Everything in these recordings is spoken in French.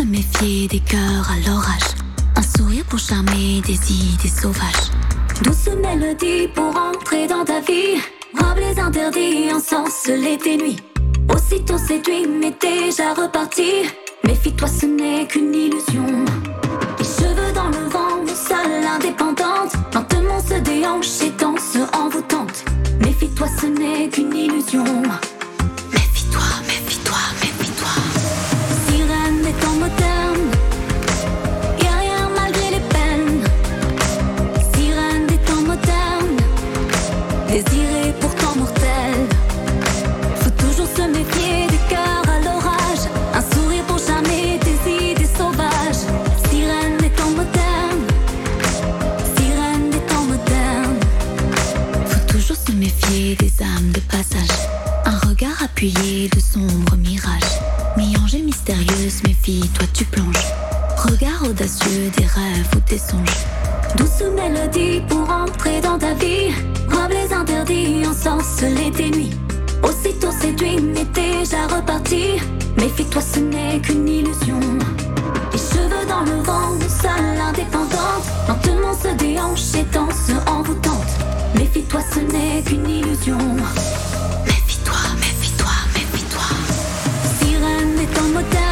se méfier des cœurs à l'orage. Un sourire pour charmer des idées sauvages. Douce mélodie pour entrer dans ta vie. Robe les interdits, ensorceler tes nuits. Aussitôt séduit, mais déjà reparti. Méfie-toi, ce n'est qu'une illusion. Les cheveux dans le vent, seule indépendante. Lentement se déhanche et danse envoûtante. Méfie-toi, ce n'est qu'une illusion. Méfie-toi, méfie-toi, appuyé de sombres mirages. Mi-ange et mystérieuse, méfie-toi, tu plonges. Regard audacieux des rêves ou des songes. Douce mélodie pour entrer dans ta vie. Robe les interdits, ensorceler tes nuits. Aussitôt séduit, mais déjà reparti. Méfie-toi, ce n'est qu'une illusion. Les cheveux dans le vent, seule indépendante. Lentement se déhanche et danse envoûtante. Méfie-toi, ce n'est qu'une illusion. Sirène est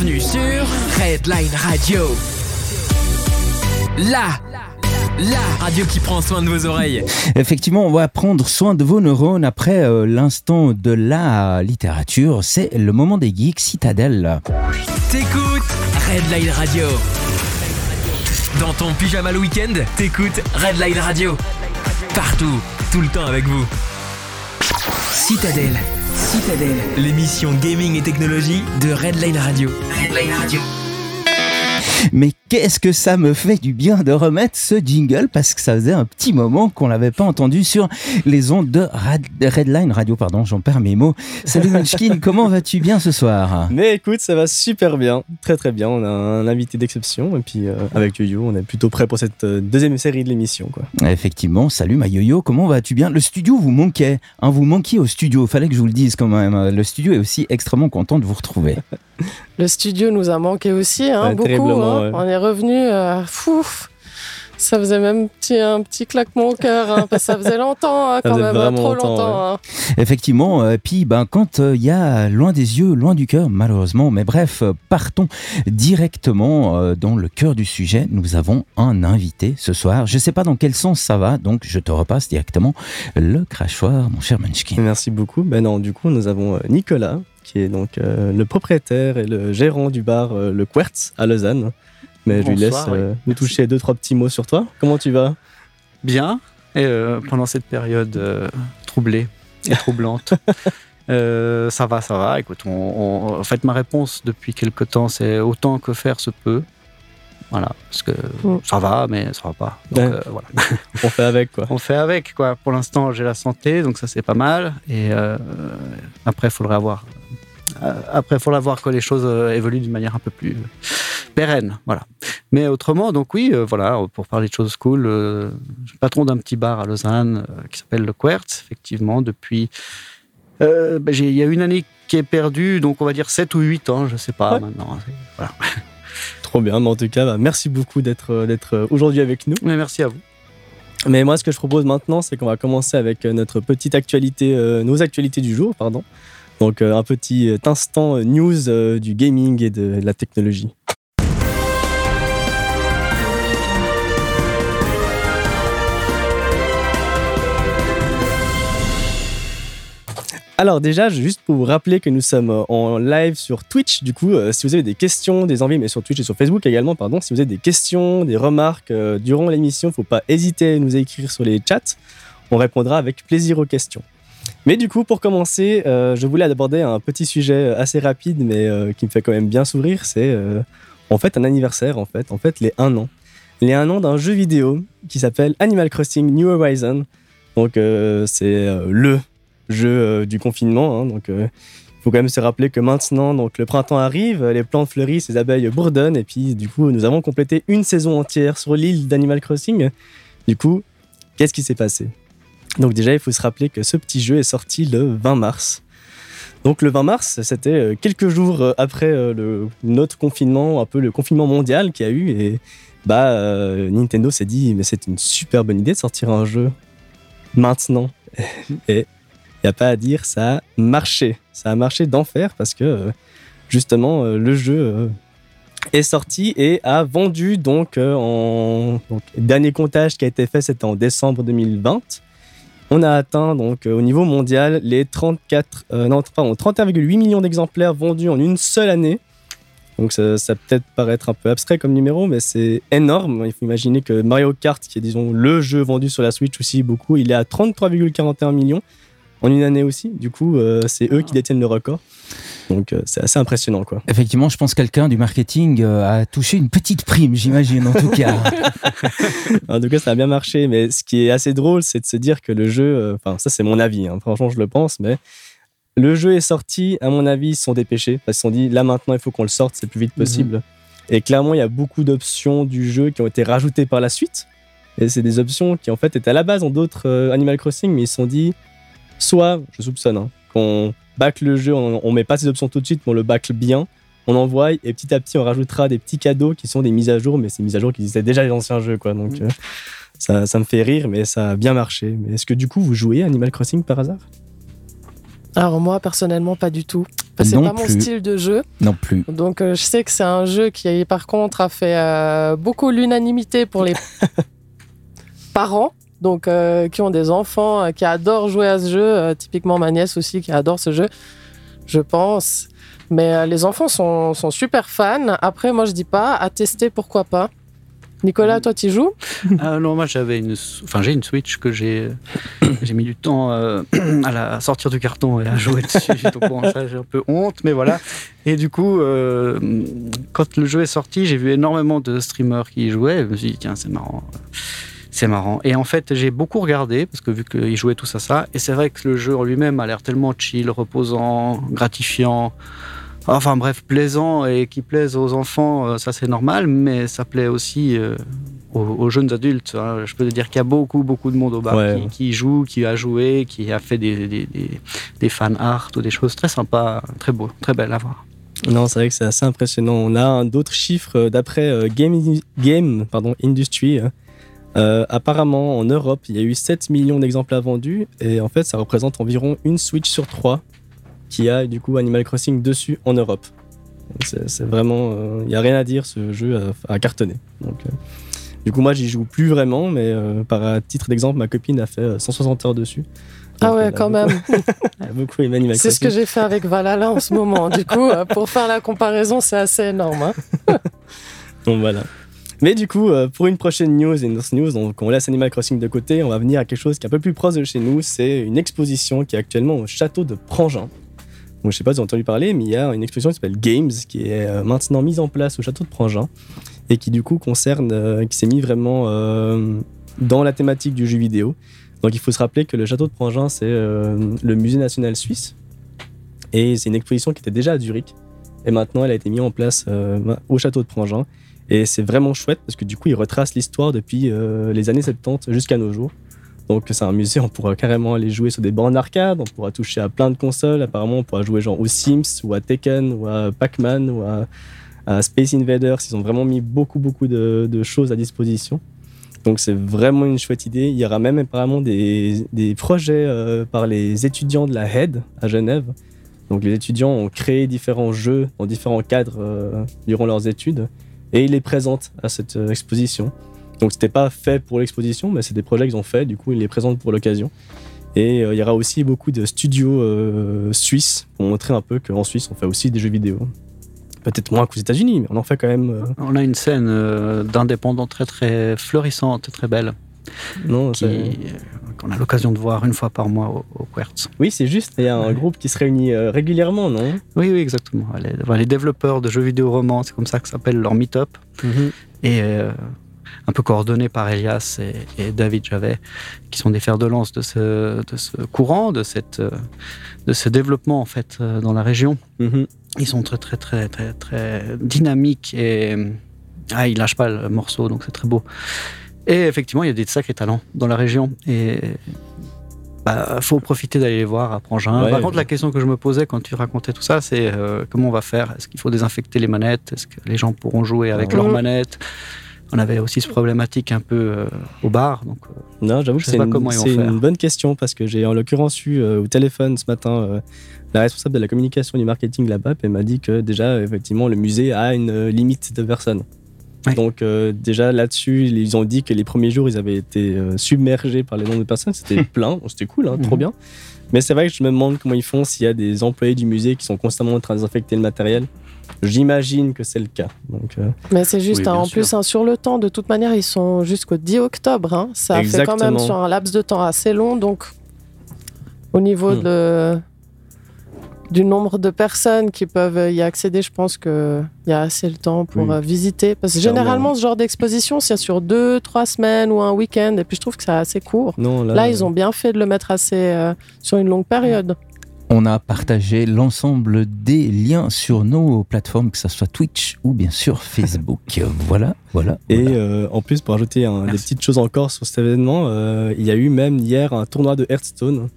Bienvenue sur Redline Radio. La, la radio qui prend soin de vos oreilles. Effectivement, on va prendre soin de vos neurones après euh, l'instant de la littérature. C'est le moment des geeks Citadelle. T'écoutes Redline Radio. Dans ton pyjama le week-end, t'écoutes Redline Radio. Partout, tout le temps avec vous. Citadelle. Citadelle. L'émission gaming et technologie de Redline Radio. Redline Radio. Mais qu'est-ce que ça me fait du bien de remettre ce jingle parce que ça faisait un petit moment qu'on l'avait pas entendu sur les ondes de Rad- Redline Radio. Pardon, j'en perds mes mots. Salut Munchkin, comment vas-tu bien ce soir? Mais écoute, ça va super bien, très très bien. On a un invité d'exception et puis euh, avec Yo-Yo, on est plutôt prêt pour cette euh, deuxième série de l'émission. quoi. Effectivement, salut ma yo-yo, comment vas-tu bien? Le studio vous manquait, hein, vous manquiez au studio, fallait que je vous le dise quand même. Le studio est aussi extrêmement content de vous retrouver. Le studio nous a manqué aussi, hein, Ouais, beaucoup. Hein. ouais. On est revenu, euh, fouf. Ça faisait même petit, un petit claquement au cœur, hein, parce que ça faisait longtemps, hein, quand faisait même, vraiment trop longtemps, longtemps. hein. Effectivement, euh, puis ben, quand il y a loin des yeux, loin du cœur, malheureusement, mais bref, euh, partons directement euh, dans le cœur du sujet. Nous avons un invité ce soir. Je sais pas dans quel sens ça va, donc je te repasse directement le crachoir, mon cher Munchkin. Merci beaucoup. Ben non, du coup, nous avons euh, Nicolas, qui est donc euh, le propriétaire et le gérant du bar euh, Le Quertz à Lausanne. Mais je lui laisse euh, nous toucher deux, trois petits mots sur toi. Comment tu vas? Bien et, pendant cette période troublée et troublante. Ça va, ça va. Écoute, on, on- en fait, ma réponse depuis quelque temps, c'est autant que faire se peut. Voilà, parce que Mm. ça va, mais ça va pas. Donc, Ouais. euh, voilà. On fait avec quoi. On fait avec, quoi. Pour l'instant, j'ai la santé, donc ça, c'est pas mal. Et euh, après, il faudrait avoir. Euh, après, il faudra voir que les choses euh, évoluent d'une manière un peu plus pérenne. Voilà. Mais autrement, donc oui, euh, voilà, pour parler de choses cool, euh, je suis patron d'un petit bar à Lausanne euh, qui s'appelle le Quertz, effectivement, depuis. euh, ben, Il y a une année qui est perdue, donc on va dire 7 ou 8 ans, je sais pas Ouais. maintenant. C'est- Voilà. Trop bien, mais en tout cas, bah, merci beaucoup d'être d'être aujourd'hui avec nous. Mais merci à vous. Mais moi, ce que je propose maintenant, c'est qu'on va commencer avec notre petite actualité, nos actualités du jour, pardon. Donc, un petit instant news du gaming et de la technologie. Alors déjà, juste pour vous rappeler que nous sommes euh, en live sur Twitch, du coup, euh, si vous avez des questions, des envies, mais sur Twitch et sur Facebook également, pardon, si vous avez des questions, des remarques euh, durant l'émission, il ne faut pas hésiter à nous écrire sur les chats. On répondra avec plaisir aux questions. Mais du coup, pour commencer, je voulais aborder un petit sujet assez rapide, mais qui me fait quand même bien sourire. C'est en fait un anniversaire, en fait, en fait les 1 an. Les 1 an d'un jeu vidéo qui s'appelle Animal Crossing New Horizon. Donc c'est le jeu euh, du confinement. Hein, donc, il euh, faut quand même se rappeler que maintenant, donc, le printemps arrive, les plantes fleurissent, les abeilles bourdonnent, et puis du coup, nous avons complété une saison entière sur l'île d'Animal Crossing. Du coup, qu'est-ce qui s'est passé? Donc déjà, il faut se rappeler que ce petit jeu est sorti le 20 mars. Donc le 20 mars, c'était euh, quelques jours après le, notre confinement, un peu le confinement mondial qu'il y a eu, et bah Nintendo s'est dit mais c'est une super bonne idée de sortir un jeu maintenant. et il n'y a pas à dire, ça a marché. Ça a marché d'enfer parce que euh, justement euh, le jeu euh, est sorti et a vendu donc en dernier comptage qui a été fait c'était en décembre 2020. On a atteint donc au niveau mondial les 34 non, 31,8 millions d'exemplaires vendus en une seule année. Donc ça, ça peut être paraître un peu abstrait comme numéro, mais c'est énorme. Il faut imaginer que Mario Kart, qui est disons le jeu vendu sur la Switch aussi beaucoup, il est à 33,41 millions en une année aussi. Du coup, euh, c'est eux qui détiennent le record. Donc euh, c'est assez impressionnant quoi. Effectivement, je pense que quelqu'un du marketing euh, a touché une petite prime, j'imagine en tout cas. en tout cas, ça a bien marché. Mais ce qui est assez drôle, c'est de se dire que le jeu, enfin ça c'est mon avis, hein, franchement je le pense, mais le jeu est sorti, à mon avis, ils se sont dépêchés parce qu'ils se sont dit là maintenant il faut qu'on le sorte, c'est le plus vite mhm. possible. Et clairement, il y a beaucoup d'options du jeu qui ont été rajoutées par la suite. Et c'est des options qui en fait étaient à la base en d'autres Animal Crossing, mais ils se sont dit Soit, je soupçonne, hein, qu'on back le jeu, on, on, met pas ces options tout de suite, mais on le back bien, on envoie et petit à petit on rajoutera des petits cadeaux qui sont des mises à jour, mais ces mises à jour qui existaient déjà les anciens jeux, quoi. Donc mm. euh, ça, ça, me fait rire, mais ça a bien marché. Mais est-ce que du coup vous jouez Animal Crossing par hasard? Alors moi personnellement pas du tout. C'est pas mon style de jeu. Non plus. Donc euh, je sais que c'est un jeu qui par contre a fait euh, beaucoup l'unanimité pour les parents donc euh, qui ont des enfants euh, qui adorent jouer à ce jeu. Euh, typiquement ma nièce aussi qui adore ce jeu, je pense. Mais les enfants sont, sont, super fans. Après, moi je dis pas à tester, pourquoi pas. Nicolas, toi, tu joues? Non, moi j'avais une, enfin j'ai une Switch que j'ai, j'ai mis du temps à la sortir du carton et à jouer dessus. Donc bon, ça j'ai un peu honte, mais voilà. Et du coup, quand le jeu est sorti, j'ai vu énormément de streamers qui y jouaient. Je me suis dit tiens, c'est marrant. C'est marrant. Et en fait, j'ai beaucoup regardé, parce que vu qu'ils jouaient tous à ça, et c'est vrai que le jeu en lui-même a l'air tellement chill, reposant, gratifiant, enfin bref, plaisant et qui plaise aux enfants, euh, ça c'est normal, mais ça plaît aussi euh, aux, jeunes adultes. Hein. Je peux te dire qu'il y a beaucoup, beaucoup de monde au bar qui, joue, qui a joué, qui a fait des, des, des, fan art ou des choses très sympas, très beaux, très belles à voir. Non, c'est vrai que c'est assez impressionnant. On a d'autres chiffres d'après euh, Game, Game pardon, Industry hein, euh, apparemment, en Europe, il y a eu 7 millions d'exemplaires vendus et en fait, ça représente environ une Switch sur 3 qui a du coup Animal Crossing dessus en Europe. C'est vraiment, il euh, n'y a rien à dire, ce jeu a, cartonné. Donc, euh, du coup, moi, j'y joue plus vraiment, mais par titre d'exemple, ma copine a fait 160 heures dessus. ah ouais, quand même. beaucoup aimé Animal C'est ce que j'ai fait avec Valhalla en ce moment. Du coup, pour faire la comparaison, c'est assez énorme. Hein. Donc voilà. Mais du coup, euh, pour une prochaine news et une news, donc on laisse Animal Crossing de côté, on va venir à quelque chose qui est un peu plus proche de chez nous. C'est une exposition qui est actuellement au château de Prangin. Donc, je sais pas si vous avez entendu parler, mais il y a une exposition qui s'appelle Games qui est euh, maintenant mise en place au château de Prangin et qui du coup concerne, euh, qui s'est mis vraiment dans la thématique du jeu vidéo. Donc il faut se rappeler que le château de Prangin, c'est le musée national suisse et c'est une exposition qui était déjà à Zurich et maintenant elle a été mise en place au château de Prangin et c'est vraiment chouette parce que du coup, il retrace l'histoire depuis euh, les années 70 jusqu'à nos jours. Donc c'est un musée, on pourra carrément aller jouer sur des bornes d'arcade, on pourra toucher à plein de consoles. Apparemment, on pourra jouer genre aux Sims ou à Tekken ou à Pac-Man ou à Space Invaders. Ils ont vraiment mis beaucoup, beaucoup de, de choses à disposition. Donc c'est vraiment une chouette idée. Il y aura même apparemment des, des projets euh, par les étudiants de la HED à Genève. Donc les étudiants ont créé différents jeux dans différents cadres euh, durant leurs études et ils les présentent à cette euh, exposition. Donc c'était pas fait pour l'exposition, mais c'est des projets qu'ils ont fait. Du coup, ils les présentent pour l'occasion. Et euh, il y aura aussi beaucoup de studios euh, suisses pour montrer un peu qu'en Suisse on fait aussi des jeux vidéo. Peut-être moins qu'aux États-Unis, mais on en fait quand même. euh, On a une scène d'indépendants très très florissante très belle non, qui- qu'on a l'occasion de voir une fois par mois au, au Quertz. Oui, c'est juste. Il y a un Ouais. groupe qui se réunit euh, régulièrement, non? Oui, oui, exactement. Les, les développeurs de jeux vidéo romans, c'est comme ça que s'appelle leur meet-up. et euh, un peu coordonné par Elias et, et David Javet, qui sont des fers de lance de ce, de ce courant, de, cette, euh, de ce développement en fait dans la région. Mhm. Ils sont très très très très très dynamiques et ah, ils lâchent pas le morceau, donc c'est très beau. Et effectivement, il y a des sacrés talents dans la région et bah, faut profiter d'aller les voir à Prangin. Ouais, Par contre, ouais. la question que je me posais quand tu racontais tout ça, c'est euh, comment on va faire? Est-ce qu'il faut désinfecter les manettes? Est-ce que les gens pourront jouer avec Ouais. leurs manettes? On avait aussi ce problématique un peu euh, au bar, donc euh, Non, j'avoue que Je sais c'est pas une, comment ils vont c'est faire. une bonne question parce que j'ai en l'occurrence eu euh, au téléphone ce matin euh, la responsable de la communication et du marketing là-bas, elle m'a dit que déjà, effectivement, le musée a une euh, limite de personnes. Ouais. Donc euh, déjà là-dessus, ils ont dit que les premiers jours, ils avaient été euh, submergés par les nombres de personnes. C'était plein, c'était cool, hein, trop Mhm. bien. Mais c'est vrai que je me demande comment ils font s'il y a des employés du musée qui sont constamment en train de désinfecter le matériel. J'imagine que c'est le cas. Donc, euh, Mais c'est juste, Oui, hein, en sûr. plus, hein, sur le temps, de toute manière, ils sont jusqu'au 10 octobre. hein. Ça fait quand même sur un laps de temps assez long. Donc, au niveau Hmm. de, du nombre de personnes qui peuvent y accéder, je pense qu'il y a assez le temps pour Oui. euh, visiter. Parce que généralement, ce genre d'exposition, c'est sur deux, trois semaines ou un week-end. Et puis, je trouve que c'est assez court. non, là, Là, ils ont bien fait de le mettre assez euh, sur une longue période. On a partagé l'ensemble des liens sur nos plateformes, que ce soit Twitch ou bien sûr Facebook. voilà, voilà. Et voilà. euh, en plus, pour ajouter des petites choses encore sur cet événement, euh, il y a eu même hier un tournoi de Hearthstone.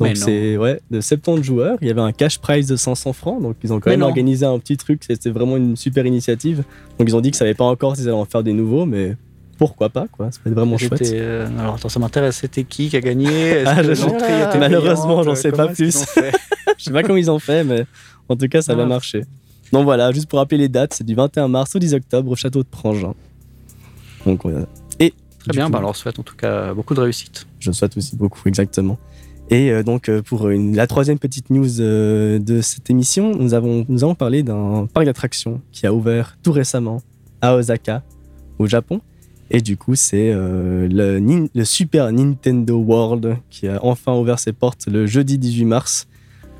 Donc c'est ouais, de 70 joueurs. Il y avait un cash prize de 500 francs. Donc ils ont quand Mais même non. organisé un petit truc. C'était vraiment une super initiative. Donc ils ont dit que ça savaient pas encore s'ils allaient en faire des nouveaux, mais pourquoi pas quoi. Ça peut être vraiment chouette. euh, alors attends, ça m'intéresse. C'était qui qui a gagné? Ah, je- était Malheureusement, j'en sais pas qu'ils plus. Je sais pas comment ils ont fait, mais en tout cas ça va marcher. Donc voilà, juste pour rappeler les dates, c'est du 21 mars au 10 octobre au château de Prangin. Donc voilà. Et Très bien, coup, bah alors on souhaite en tout cas beaucoup de réussite. Je souhaite aussi beaucoup, exactement. Et euh, donc, euh, pour la troisième petite news euh, de cette émission, nous, avons, nous parler d'un parc d'attractions qui a ouvert tout récemment à Osaka, au Japon. Et du coup, c'est le, Super Nintendo World qui a enfin ouvert ses portes le jeudi 18 mars.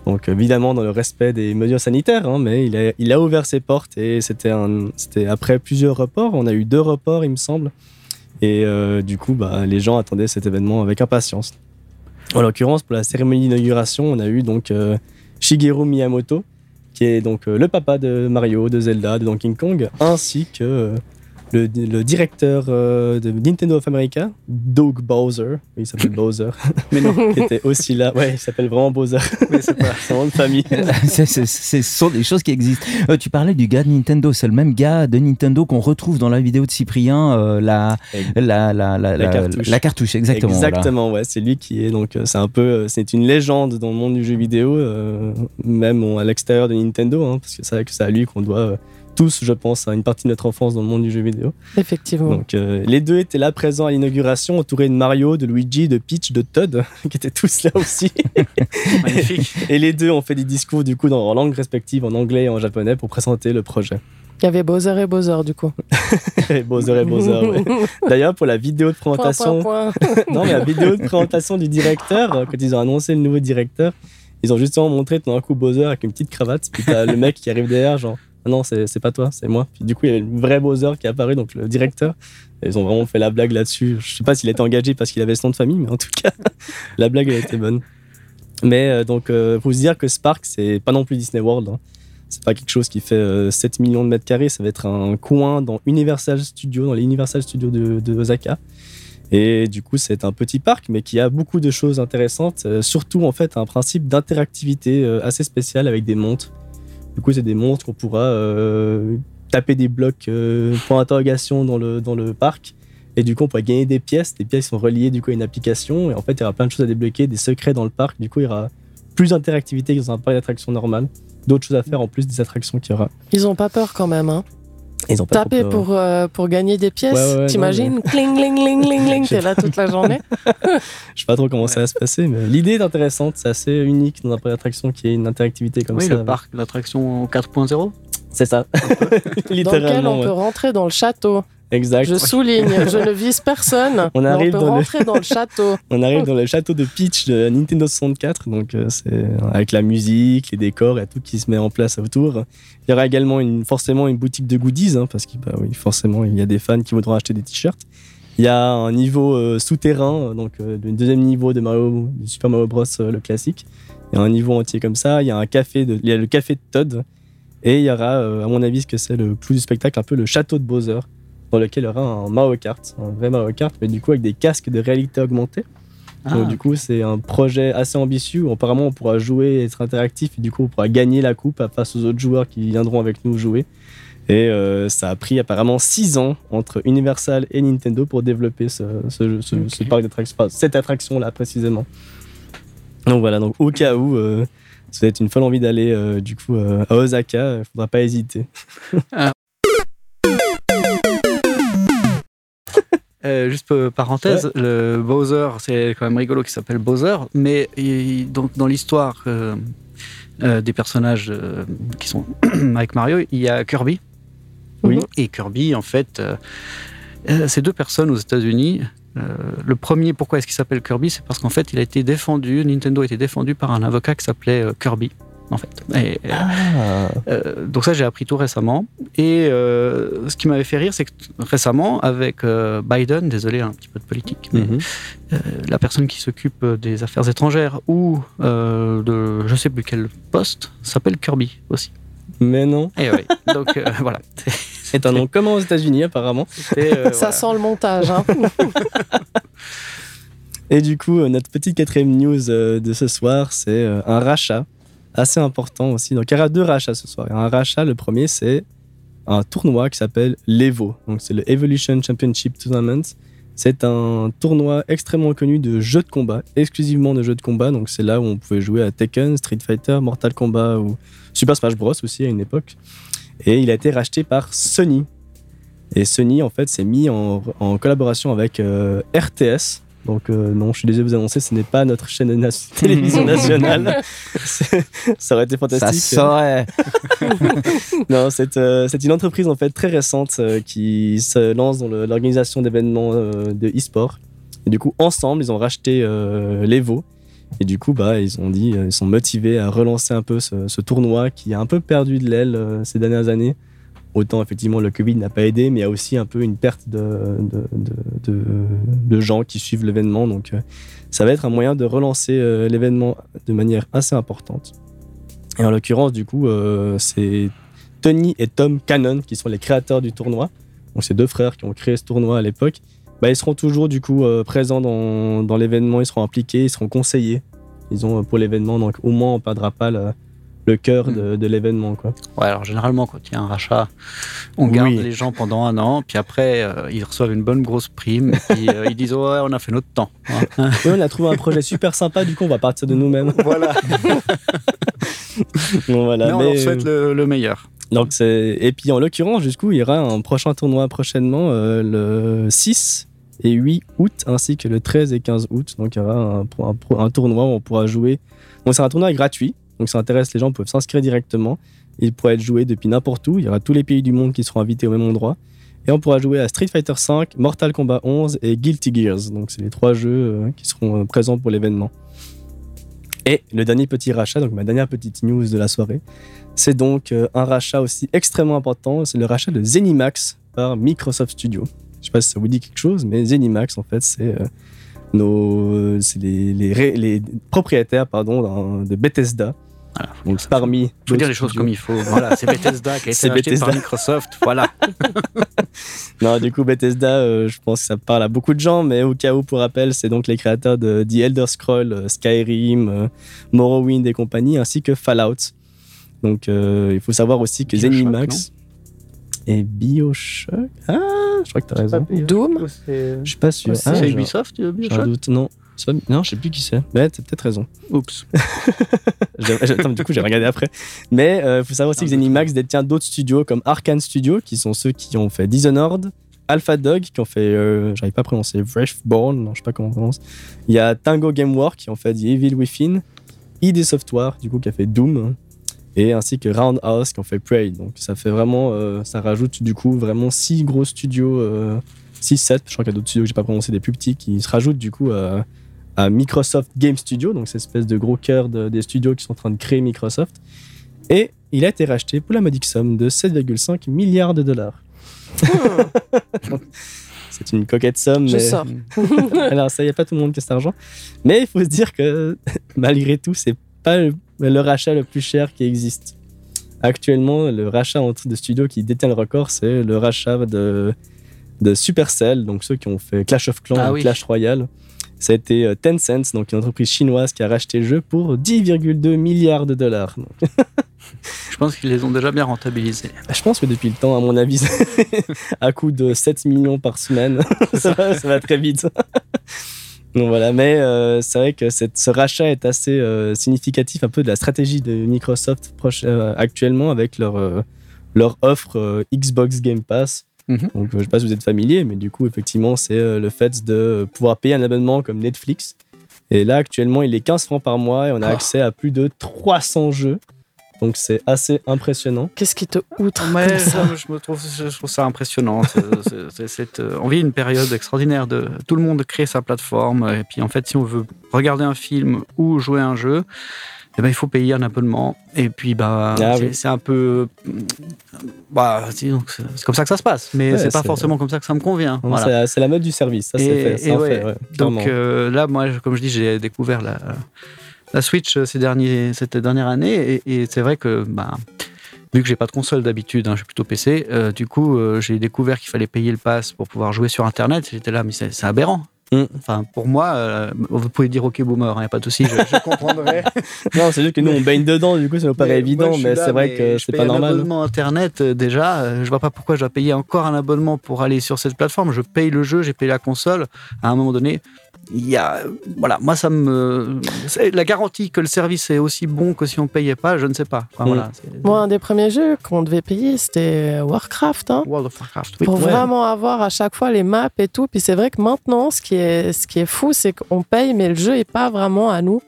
Donc, évidemment, dans le respect des mesures sanitaires, hein, mais il a, ouvert ses portes et c'était après plusieurs reports. On a eu deux reports, il me semble. Et du coup, bah, les gens attendaient cet événement avec impatience. En l'occurrence, pour la cérémonie d'inauguration, on a eu donc euh, Shigeru Miyamoto, qui est donc euh, le papa de Mario, de Zelda, de Donkey Kong, ainsi que euh, le, le directeur euh, de Nintendo of America, Doug Bowser, oui, il s'appelle Bowser, Mais non, qui était aussi là. Ouais, il s'appelle vraiment Bowser, mais c'est pas. son nom de famille. C'est- c'est- c'est- Ce sont des choses qui existent. Euh, tu parlais du gars de Nintendo, c'est le même gars de Nintendo qu'on retrouve dans la vidéo de Cyprien, euh, la, la, la, la, La cartouche. la cartouche, exactement. voilà. Exactement, ouais, c'est lui qui est donc euh, c'est un peu c'est une légende dans le monde du jeu vidéo, euh, même à l'extérieur de Nintendo, hein, parce que c'est vrai que c'est à lui qu'on doit euh, tous, je pense, à une partie de notre enfance dans le monde du jeu vidéo. Effectivement. Donc euh, les deux étaient là présents à l'inauguration, entourés de Mario, de Luigi, de Peach, de Todd, qui étaient tous là aussi. Magnifique. Et les deux ont fait des discours du coup dans leur langue respective, en anglais et en japonais, pour présenter le projet. Il y avait Bowser et Bowser, du coup. Et Bowser et Bowser. ouais. D'ailleurs, pour la vidéo de Point, présentation, point, point. Non, mais la vidéo de présentation du directeur, quand ils ont annoncé le nouveau directeur, ils ont justement montré tout d'un coup Bowser avec une petite cravate, puis t'as le mec qui arrive derrière, genre, non, c'est pas toi, c'est moi. Du coup, il y avait le vrai Bowser qui est apparu, donc le directeur. Ils ont vraiment fait la blague là-dessus. Je sais pas s'il était engagé parce qu'il avait ce nom de famille, mais en tout cas, la blague, elle était bonne. Mais euh, donc, euh, faut se dire que Spark, c'est pas non plus Disney World. hein. C'est pas quelque chose qui fait euh, 7 millions de mètres carrés, ça va être un coin dans Universal Studios, dans les Universal Studios de, de Osaka. Et du coup, c'est un petit parc, mais qui a beaucoup de choses intéressantes. euh, surtout, en fait, un principe d'interactivité euh, assez spécial avec des montres. Du coup, c'est des montres qu'on pourra euh, taper des blocs euh, pour interrogation dans le, dans le parc. Et du coup, on pourrait gagner des pièces. Les pièces sont reliées du coup à une application. Et en fait, il y aura plein de choses à débloquer, des secrets dans le parc. Du coup, il y aura plus d'interactivité que dans un parc d'attractions normal. D'autres choses à faire en plus des attractions qu'il y aura. Ils ont pas peur quand même. Hein. Ils ont pas Taper trop pour, euh, pour gagner des pièces, Ouais, ouais, ouais, t'imagines Cling, ling, ling, ling, ling, Je sais t'es là toute la journée. Je sais pas trop comment ça va se passer, mais l'idée est intéressante. C'est assez unique dans un parc d'attractions qui ait une interactivité comme oui, ça. le parc d'attraction 4.0. C'est ça. dans lequel Littéralement. on ouais. peut rentrer dans le château. Exact. Je souligne, je ne vise personne. On arrive peut dans le- rentrer dans le château. On arrive dans le château de Peach de Nintendo 64, donc euh, c'est avec la musique, les décors et tout qui se met en place autour. Il y aura également une, forcément une boutique de goodies, hein, parce que bah oui, forcément il y a des fans qui voudront acheter des t-shirts. Il y a un niveau euh, souterrain, donc euh, le deuxième niveau de Mario, Super Mario Bros, euh, le classique. Il y a un niveau entier comme ça. Il y a un café, de, il y a le café de Todd, et il y aura, à mon avis, ce que c'est le clou du spectacle, un peu le château de Bowser, dans lequel il y aura un Mario Kart, un vrai Mario Kart, mais du coup avec des casques de réalité augmentée. Ah. Donc, du coup, c'est un projet assez ambitieux où apparemment on pourra jouer, être interactif et du coup on pourra gagner la coupe face aux autres joueurs qui viendront avec nous jouer. Et euh, ça a pris apparemment 6 ans entre Universal et Nintendo pour développer ce, ce- ce- ce parc d'attractions, enfin, cette attraction là précisément. Donc voilà, donc au cas où euh, si vous avez une folle envie d'aller euh, du coup euh, à Osaka, il faudra pas hésiter. Euh, juste parenthèse, le Bowser, c'est quand même rigolo qu'il s'appelle Bowser, mais il- donc dans l'histoire euh, euh, des personnages qui sont avec Mario, il y a Kirby. Oui. Et Kirby, en fait, c'est deux personnes aux États-Unis. Le premier, pourquoi est-ce qu'il s'appelle Kirby? C'est parce qu'en fait, il a été défendu, Nintendo a été défendu par un avocat qui s'appelait Kirby, en fait. Et, euh, Ah, euh, donc ça, j'ai appris tout récemment. Et euh, ce qui m'avait fait rire, c'est que récemment, avec euh, Biden, désolé, un petit peu de politique, mais Mhm. euh, la personne qui s'occupe des affaires étrangères ou euh, de je sais plus quel poste s'appelle Kirby aussi. Mais non. Et oui, donc euh, voilà. C'est un nom commun aux États-Unis apparemment. Euh, Ça voilà. sent le montage. Hein. Et du coup, notre petite quatrième news de ce soir, c'est un rachat assez important aussi. Donc, il y aura deux rachats ce soir. Un rachat, le premier, c'est un tournoi qui s'appelle l'Evo. Donc, c'est le Evolution Championship Tournament. C'est un tournoi extrêmement connu de jeux de combat, exclusivement de jeux de combat. Donc, c'est là où on pouvait jouer à Tekken, Street Fighter, Mortal Kombat ou Super Smash Bros. aussi à une époque. Et il a été racheté par Sony. Et Sony, en fait, s'est mis en, en collaboration avec euh, RTS. Donc, euh, non, je suis désolé de vous annoncer, ce n'est pas notre chaîne de na- télévision nationale. Ça aurait été Ça fantastique. saurait. Non, c'est euh, c'est une entreprise en fait très récente euh, qui se lance dans l'organisation d'événements de e-sport. Et du coup, ensemble, ils ont racheté l'Evo. Et du coup, bah, ils ont dit, ils sont motivés à relancer un peu ce, ce tournoi qui a un peu perdu de l'aile ces dernières années. Autant effectivement le Covid n'a pas aidé, mais il y a aussi un peu une perte de, gens qui suivent l'événement. Donc, euh, ça va être un moyen de relancer euh, l'événement de manière assez importante. Et en l'occurrence, du coup, euh, c'est Tony et Tom Cannon, qui sont les créateurs du tournoi, donc ces deux frères qui ont créé ce tournoi à l'époque, bah, ils seront toujours du coup présents dans, l'événement, ils seront impliqués, ils seront conseillés. Ils ont pour l'événement, donc au moins on perdra pas le, le cœur de, de l'événement. quoi. Ouais, alors généralement, quand il y a un rachat, on garde Oui. les gens pendant un an, puis après, euh, ils reçoivent une bonne grosse prime, et puis euh, ils disent Ouais, on a fait notre temps. hein. Et on a trouvé un projet super sympa, du coup on va partir de nous-mêmes. voilà. Bon, voilà, Mais on mais, leur souhaite le, le meilleur. Donc c'est et puis en l'occurrence, jusqu'où il y aura un prochain tournoi prochainement euh, le 6 et 8 août ainsi que le 13 et 15 août. Donc il y aura un, un pro- un tournoi où on pourra jouer. Donc c'est un tournoi gratuit. Donc ça intéresse les gens, peuvent s'inscrire directement. Il pourra être joué depuis n'importe où. Il y aura tous les pays du monde qui seront invités au même endroit. Et on pourra jouer à Street Fighter V, Mortal Kombat 11 et Guilty Gears. Donc c'est les trois jeux euh, qui seront euh, présents pour l'événement. Et le dernier petit rachat, donc ma dernière petite news de la soirée, c'est donc euh, un rachat aussi extrêmement important, c'est le rachat de Zenimax par Microsoft Studio. Je sais pas si ça vous dit quelque chose, mais Zenimax, en fait, c'est nos, les, les, propriétaires pardon, de Bethesda. Voilà. Donc, parmi. Il faut dire les choses comme il faut. Voilà, c'est Bethesda qui a été C'est racheté par. Microsoft. Voilà. Non, du coup, Bethesda, euh, je pense que ça parle à beaucoup de gens, mais au cas où, pour rappel, c'est donc les créateurs de The Elder Scrolls, euh, Skyrim, euh, Morrowind et compagnie, ainsi que Fallout. Donc, euh, il faut savoir aussi que Bioshock, Zenimax. Et Bioshock Ah, je crois que t'as raison. Doom Je suis pas sûr. C'est Ah, c'est Ubisoft, Bioshock doute. Non. Pas- Non, je sais plus qui c'est. Mais t'as peut-être raison. Oups. Attends, du coup, j'ai regardé après. Mais il faut savoir aussi que Zenimax détient d'autres studios comme Arkane Studio, qui sont ceux qui ont fait Dishonored, Alpha Dog, qui ont fait, euh, j'arrive pas à prononcer, Wraithborn, non, je sais pas comment on prononce. Il y a Tango Gameworks, qui ont fait The Evil Within, ID Software, du coup, qui a fait Doom, et ainsi que Roundhouse, qui ont fait Prey. Donc, ça fait vraiment, euh, ça rajoute du coup vraiment six gros studios, 6-7, je crois qu'il y a d'autres studios que j'ai pas prononcé, des plus petits, qui se rajoutent du coup à à Microsoft Game Studio, donc cette espèce de gros cœur de- des studios qui sont en train de créer Microsoft. Et il a été racheté pour la modique somme de 7,5 milliards de dollars. C'est une coquette somme, Je mais sors. alors ça, il n'y a pas tout le monde qui a cet argent. Mais il faut se dire que malgré tout, c'est pas le, le rachat le plus cher qui existe. Actuellement, le rachat entre de studios qui détient le record, c'est le rachat de, de Supercell, donc ceux qui ont fait Clash of Clans Ah oui. Clash Royale. Ça a été euh, Tencent, donc une entreprise chinoise qui a racheté le jeu pour 10,2 milliards de dollars. Je pense qu'ils les ont déjà bien rentabilisés. je pense que depuis le temps, à mon avis, à coup de 7 millions par semaine, ça, va, ça va très vite. Donc voilà, mais euh, c'est vrai que cette- ce rachat est assez euh, significatif un peu de la stratégie de Microsoft proche- euh, actuellement avec leur, leur offre Xbox Game Pass. Mhm. Donc euh, je sais pas si vous êtes familier, mais du coup, effectivement, c'est euh, le fait de pouvoir payer un abonnement comme Netflix. Et là, actuellement, il est 15 francs par mois et on a Oh. accès à plus de 300 jeux. Donc c'est assez impressionnant. Qu'est-ce qui te outre Ouais, comme ça ça, je, me trouve, je trouve ça impressionnant. Euh, on vit une période extraordinaire de tout le monde crée sa plateforme. Et puis en fait, si on veut regarder un film ou jouer à un jeu, eh ben, il faut payer un abonnement. Et puis bah, Ah c'est, oui. un peu. Bah, c'est, comme ça que ça se passe. Mais Ouais, c'est pas forcément comme ça que ça me convient. Voilà. c'est- la mode du service, ça Et- fait. c'est et un ouais, fait, ouais, Donc euh, là, moi, comme je dis, j'ai découvert la, la Switch euh, ces derniers, cette dernière année, et, et c'est vrai que, bah, vu que j'ai pas de console d'habitude, hein, je suis plutôt PC, euh, du coup, euh, j'ai découvert qu'il fallait payer le pass pour pouvoir jouer sur Internet. J'étais là, mais c'est aberrant. Mm. Enfin, pour moi, euh, vous pouvez dire OK boomer, il n'y a pas de souci, je, je comprendrai. Non, c'est juste que nous on baigne dedans, du coup ça nous paraît Mais évident, moi, mais c'est vrai mais que je c'est paye pas un normal. abonnement internet euh, déjà, euh, je vois pas pourquoi je dois payer encore un abonnement pour aller sur cette plateforme. Je paye le jeu, j'ai payé la console. À un moment donné, il y a voilà, moi ça me c'est la garantie que le service est aussi bon que si on payait pas, je ne sais pas. Enfin, Mm. voilà, un des premiers jeux qu'on devait payer, c'était Warcraft. Hein, World of Warcraft. oui. pour ouais. vraiment avoir à chaque fois les maps et tout. Puis c'est vrai que maintenant, ce qui est, ce qui est fou, c'est qu'on paye, mais le jeu est pas vraiment à nous.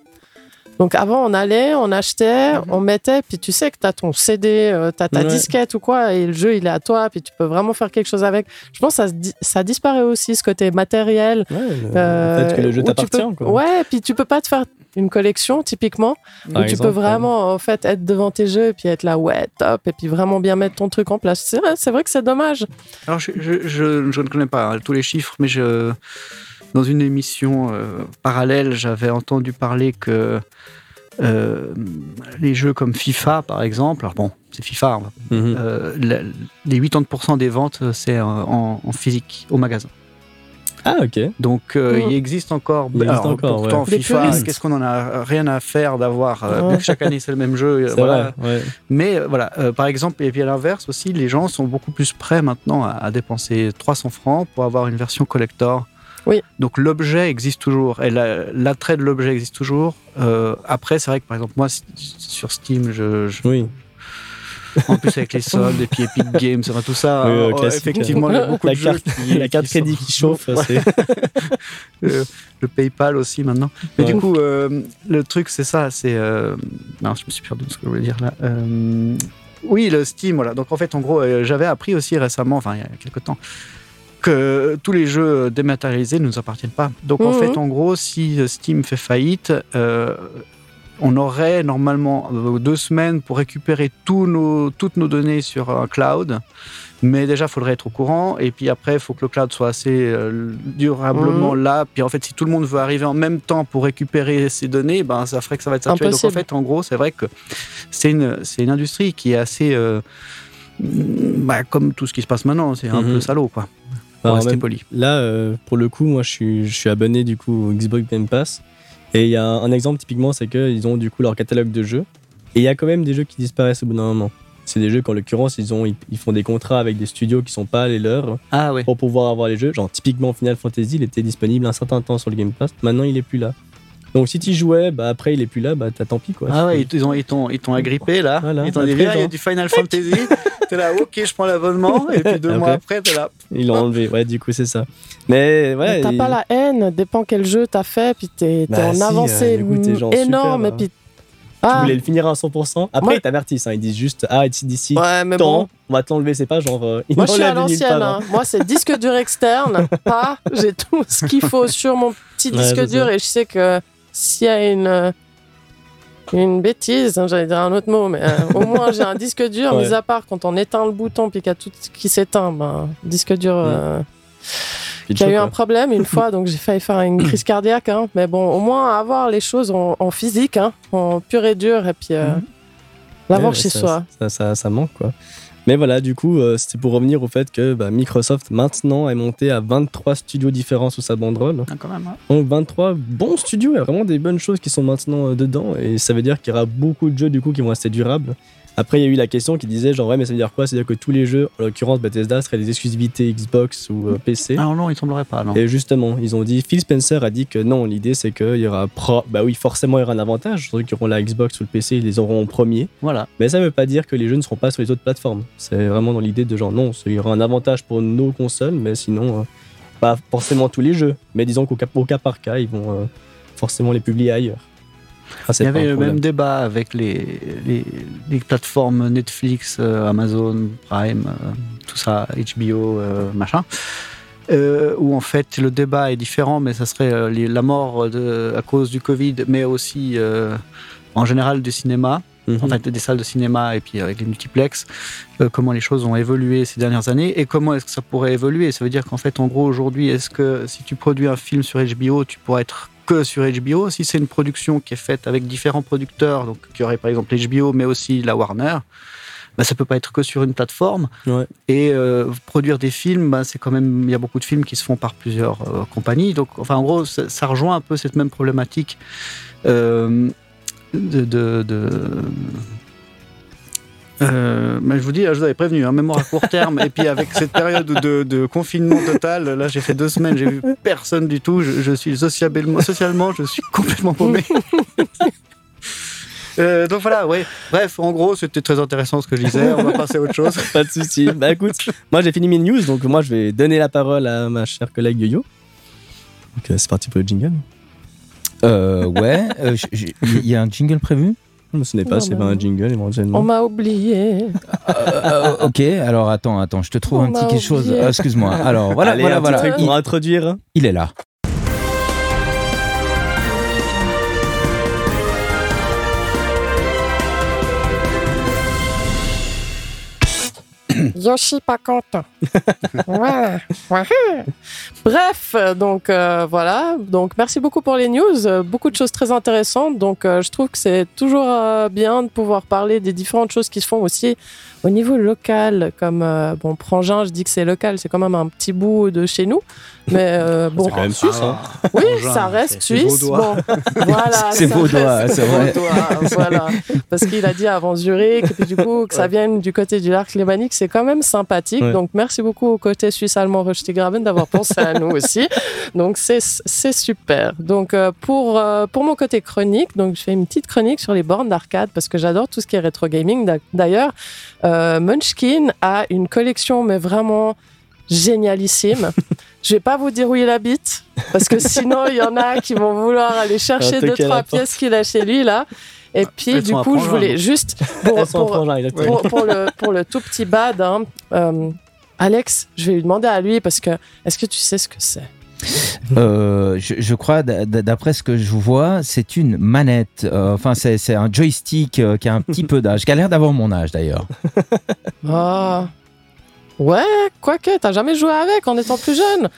Donc avant, on allait, on achetait, Mhm. on mettait, puis tu sais que tu as ton CD, euh, tu as ta Ouais. disquette ou quoi, et le jeu, il est à toi, puis tu peux vraiment faire quelque chose avec. Je pense que ça, ça disparaît aussi, ce côté matériel. Ouais, euh, fait que le jeu t'appartient. Ouais, puis tu peux pas te faire une collection, typiquement, Par où tu exemple, peux vraiment en fait être devant tes jeux et puis être là ouais top et puis vraiment bien mettre ton truc en place. C'est vrai, c'est vrai que c'est dommage. Alors, je, je- je- je ne connais pas hein, tous les chiffres, mais je, dans une émission euh, parallèle, j'avais entendu parler que euh, les jeux comme FIFA, par exemple, alors bon, c'est FIFA, va Mhm. Euh, les 80% des ventes, euh, c'est en, en physique, au magasin. Ah, ok. Donc, euh, Mhm. il existe encore. Il existe alors, encore, pourtant, ouais. FIFA, qu'est-ce qu'on en a rien à faire d'avoir euh, chaque année c'est le même jeu. C'est voilà. vrai. ouais. Mais voilà, euh, par exemple, et puis à l'inverse aussi, les gens sont beaucoup plus prêts maintenant à, à dépenser 300 francs pour avoir une version collector. Oui. Donc l'objet existe toujours et la- l'attrait de l'objet existe toujours. Euh, après, c'est vrai que par exemple, moi, sur Steam, je, je- Oui. en plus avec les soldes et puis Epic Games, enfin, tout ça, Oui, euh, euh, effectivement, il y a beaucoup La de jeux carte, qui- la carte qui sont- crédit qui chauffe, Ouais. c'est. le, le PayPal aussi maintenant. Mais Ouais. du coup, euh, le truc, c'est ça. C'est. euh, Non, je me suis perdu de ce que je voulais dire là. Euh, Oui, le Steam, voilà. Donc en fait, en gros, euh, j'avais appris aussi récemment, enfin il y a quelques temps, que tous les jeux dématérialisés ne nous appartiennent pas. Donc en Mhm. fait, en gros, si Steam fait faillite, euh, on aurait normalement euh, deux semaines pour récupérer tous nos, toutes nos données sur un cloud. Mais déjà, il faudrait être au courant. Et puis après, il faut que le cloud soit assez euh, durablement là. Puis en fait, si tout le monde veut arriver en même temps pour récupérer ces données, ben, ça ferait que ça va être saturé. Donc en Impossible. fait, en gros, c'est vrai que c'est une, c'est une industrie qui est assez. euh, bah, comme tout ce qui se passe maintenant, c'est un Mhm. peu salaud, quoi. Pour rester même- poli. Là, euh, pour le coup, moi, je suis, je suis abonné du coup au Xbox Game Pass. Et il y a un, un exemple typiquement, c'est qu'ils ont du coup leur catalogue de jeux. Et il y a quand même des jeux qui disparaissent au bout d'un moment. C'est des jeux qu'en l'occurrence, ils, ont, ils, ils font des contrats avec des studios qui sont pas les leurs Ah oui. pour pouvoir avoir les jeux. Genre, typiquement, Final Fantasy, il était disponible un certain temps sur le Game Pass. Maintenant, il est plus là. Donc, si tu jouais, bah, après, il est plus là, bah, t'as tant pis, quoi. Ah ouais, ils ils ont- ils t'ont ils t'ont agrippé là. Voilà. Ils t'ont dit, il y a du Final Fantasy. t'es là, ok, je prends l'abonnement. Et puis deux Après. mois après, t'es là. Ils l'ont enlevé. Ouais, du coup, c'est ça. Mais, ouais. Mais T'as il- pas la haine, dépend quel jeu t'as fait, puis t'es t'es Bah en si, avancée euh, écoute, t'es genre énorme, super, et puis. Tu Ah, voulais le finir à 100%. Après, Moi- ils t'avertissent. hein. Ils disent juste, ah, d'ici ouais, mais bon. on va te l'enlever. C'est pas genre. euh, Moi, je suis à l'ancienne. hein. hein. Moi, c'est disque dur externe. pas. J'ai tout ce qu'il faut sur mon petit Ouais, disque dur et je sais que s'il y a une. euh, Une bêtise, hein, j'allais dire un autre mot, mais euh, au moins j'ai un disque dur, Ouais. mis à part quand on éteint le bouton puis qu'il y a tout qui s'éteint, ben, disque dur. euh, Puis J'ai le eu un ouais. problème une fois, donc j'ai failli faire une crise cardiaque. hein. Mais bon, au moins avoir les choses en, en physique, hein, en pur et dur, et puis euh, l'avoir Ouais, chez ça, soi. Ça, ça, ça manque, quoi. Mais voilà, du coup, euh, c'était pour revenir au fait que bah, Microsoft, maintenant, est monté à 23 studios différents sous sa banderole. Ah, quand même. Donc 23 bons studios, il y a vraiment des bonnes choses qui sont maintenant euh, dedans. Et ça veut dire qu'il y aura beaucoup de jeux, du coup, qui vont rester durables. Après, il y a eu la question qui disait, genre, ouais, mais ça veut dire quoi? C'est-à-dire que tous les jeux, en l'occurrence Bethesda, seraient des exclusivités Xbox ou euh, PC. Ah non, il semblerait pas, non. Et justement, ils ont dit, Phil Spencer a dit que non, l'idée c'est qu'il y aura, pro- bah oui, forcément il y aura un avantage. Ceux qui auront la Xbox ou le PC, ils les auront en premier. Voilà. Mais ça veut pas dire que les jeux ne seront pas sur les autres plateformes. C'est vraiment dans l'idée de genre, non, il y aura un avantage pour nos consoles, mais sinon, euh, pas forcément tous les jeux. Mais disons qu'au cas, au cas par cas, ils vont euh, forcément les publier ailleurs. Ah, Il y avait le problème. même débat avec les, les, les plateformes Netflix, euh, Amazon, Prime, euh, tout ça, HBO, euh, machin. où en fait le débat est différent, mais ça serait les- la mort de, à cause du Covid, mais aussi en général du cinéma, Mhm. en fait des salles de cinéma et puis avec les multiplex, comment les choses ont évolué ces dernières années et comment est-ce que ça pourrait évoluer. Ça veut dire qu'en fait, en gros, aujourd'hui, est-ce que si tu produis un film sur HBO, tu pourrais être que sur HBO Si c'est une production qui est faite avec différents producteurs, donc qui aurait par exemple HBO, mais aussi la Warner, bah, ça peut pas être que sur une plateforme. Ouais. Et euh, produire des films, bah, c'est quand même, il y a beaucoup de films qui se font par plusieurs euh, compagnies. Donc, enfin, en gros, ça, ça rejoint un peu cette même problématique euh, de. de, de- euh, mais je vous dis, je vous avais prévenu, hein, mémoire à court terme, et puis avec cette période de, de confinement total, là j'ai fait deux semaines, j'ai vu personne du tout, je, je suis socialement, socialement, je suis complètement paumé. Euh, donc voilà, ouais. Bref, en gros, c'était très intéressant ce que je disais. On va passer à autre chose. Pas de souci. bah écoute, moi j'ai fini mes news, donc moi je vais donner la parole à ma chère collègue Yo-Yo. Donc euh, c'est parti pour le jingle. Euh, ouais, euh, il y a un jingle prévu? Ce n'est pas, c'est pas un jingle On éventuellement. m'a oublié. Euh, Ok, alors attends, attends, je te trouve On un petit quelque chose. Euh, Excuse-moi. Alors voilà, Allez, voilà, un petit voilà. truc Il, pour introduire. il est là. Yoshi pas content. Ouais, ouais. Bref, donc euh, voilà. Donc merci beaucoup pour les news. Beaucoup de choses très intéressantes. Donc euh, je trouve que c'est toujours euh, bien de pouvoir parler des différentes choses qui se font aussi au niveau local. Comme euh, bon, Prangin, je dis que c'est local, c'est quand même un petit bout de chez nous. Mais euh, bon, C'est quand même suisse, hein. oui, Prangin, ça reste suisse. Bon, voilà. C'est vaudois, c'est vrai. vaudois, voilà. Parce qu'il a dit avant Zurich, et puis du coup, que ça vienne du côté du lac lémanique, c'est quand même sympathique. Ouais. Donc, merci beaucoup au côté suisse-allemand Graben d'avoir pensé à nous aussi. Donc, c'est super. Donc, euh, pour, euh, pour mon côté chronique, donc, je fais une petite chronique sur les bornes d'arcade parce que j'adore tout ce qui est rétro gaming. D'a- D'ailleurs, euh, Munchkin a une collection, mais vraiment génialissime. Je vais pas vous dire où il habite, parce que sinon il y en a qui vont vouloir aller chercher Ah, deux trois pièces qu'il a chez lui là. Et puis Elles du coup, je voulais juste pour, le, pour le tout petit bad, hein, euh, Alex, je vais lui demander à lui parce que est-ce que tu sais ce que c'est? Euh, je, je crois, d'après ce que je vois, c'est une manette. Euh, Enfin, c'est c'est un joystick euh, qui a un petit peu d'âge, qui a l'air d'avoir mon âge d'ailleurs. Ah. Ouais, quoique, t'as jamais joué avec en étant plus jeune.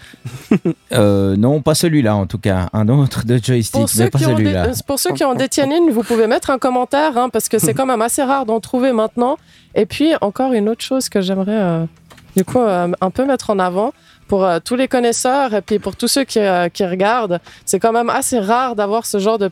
Euh, non, pas celui-là en tout cas. Un autre de joystick, Pour mais pas celui-là. pour ceux qui en détiennent une, vous pouvez mettre un commentaire, hein, parce que c'est quand même assez rare d'en trouver maintenant. Et puis, encore une autre chose que j'aimerais, euh, du coup, euh, un peu mettre en avant. Pour euh, tous les connaisseurs et puis pour tous ceux qui, euh, qui regardent, c'est quand même assez rare d'avoir ce genre de.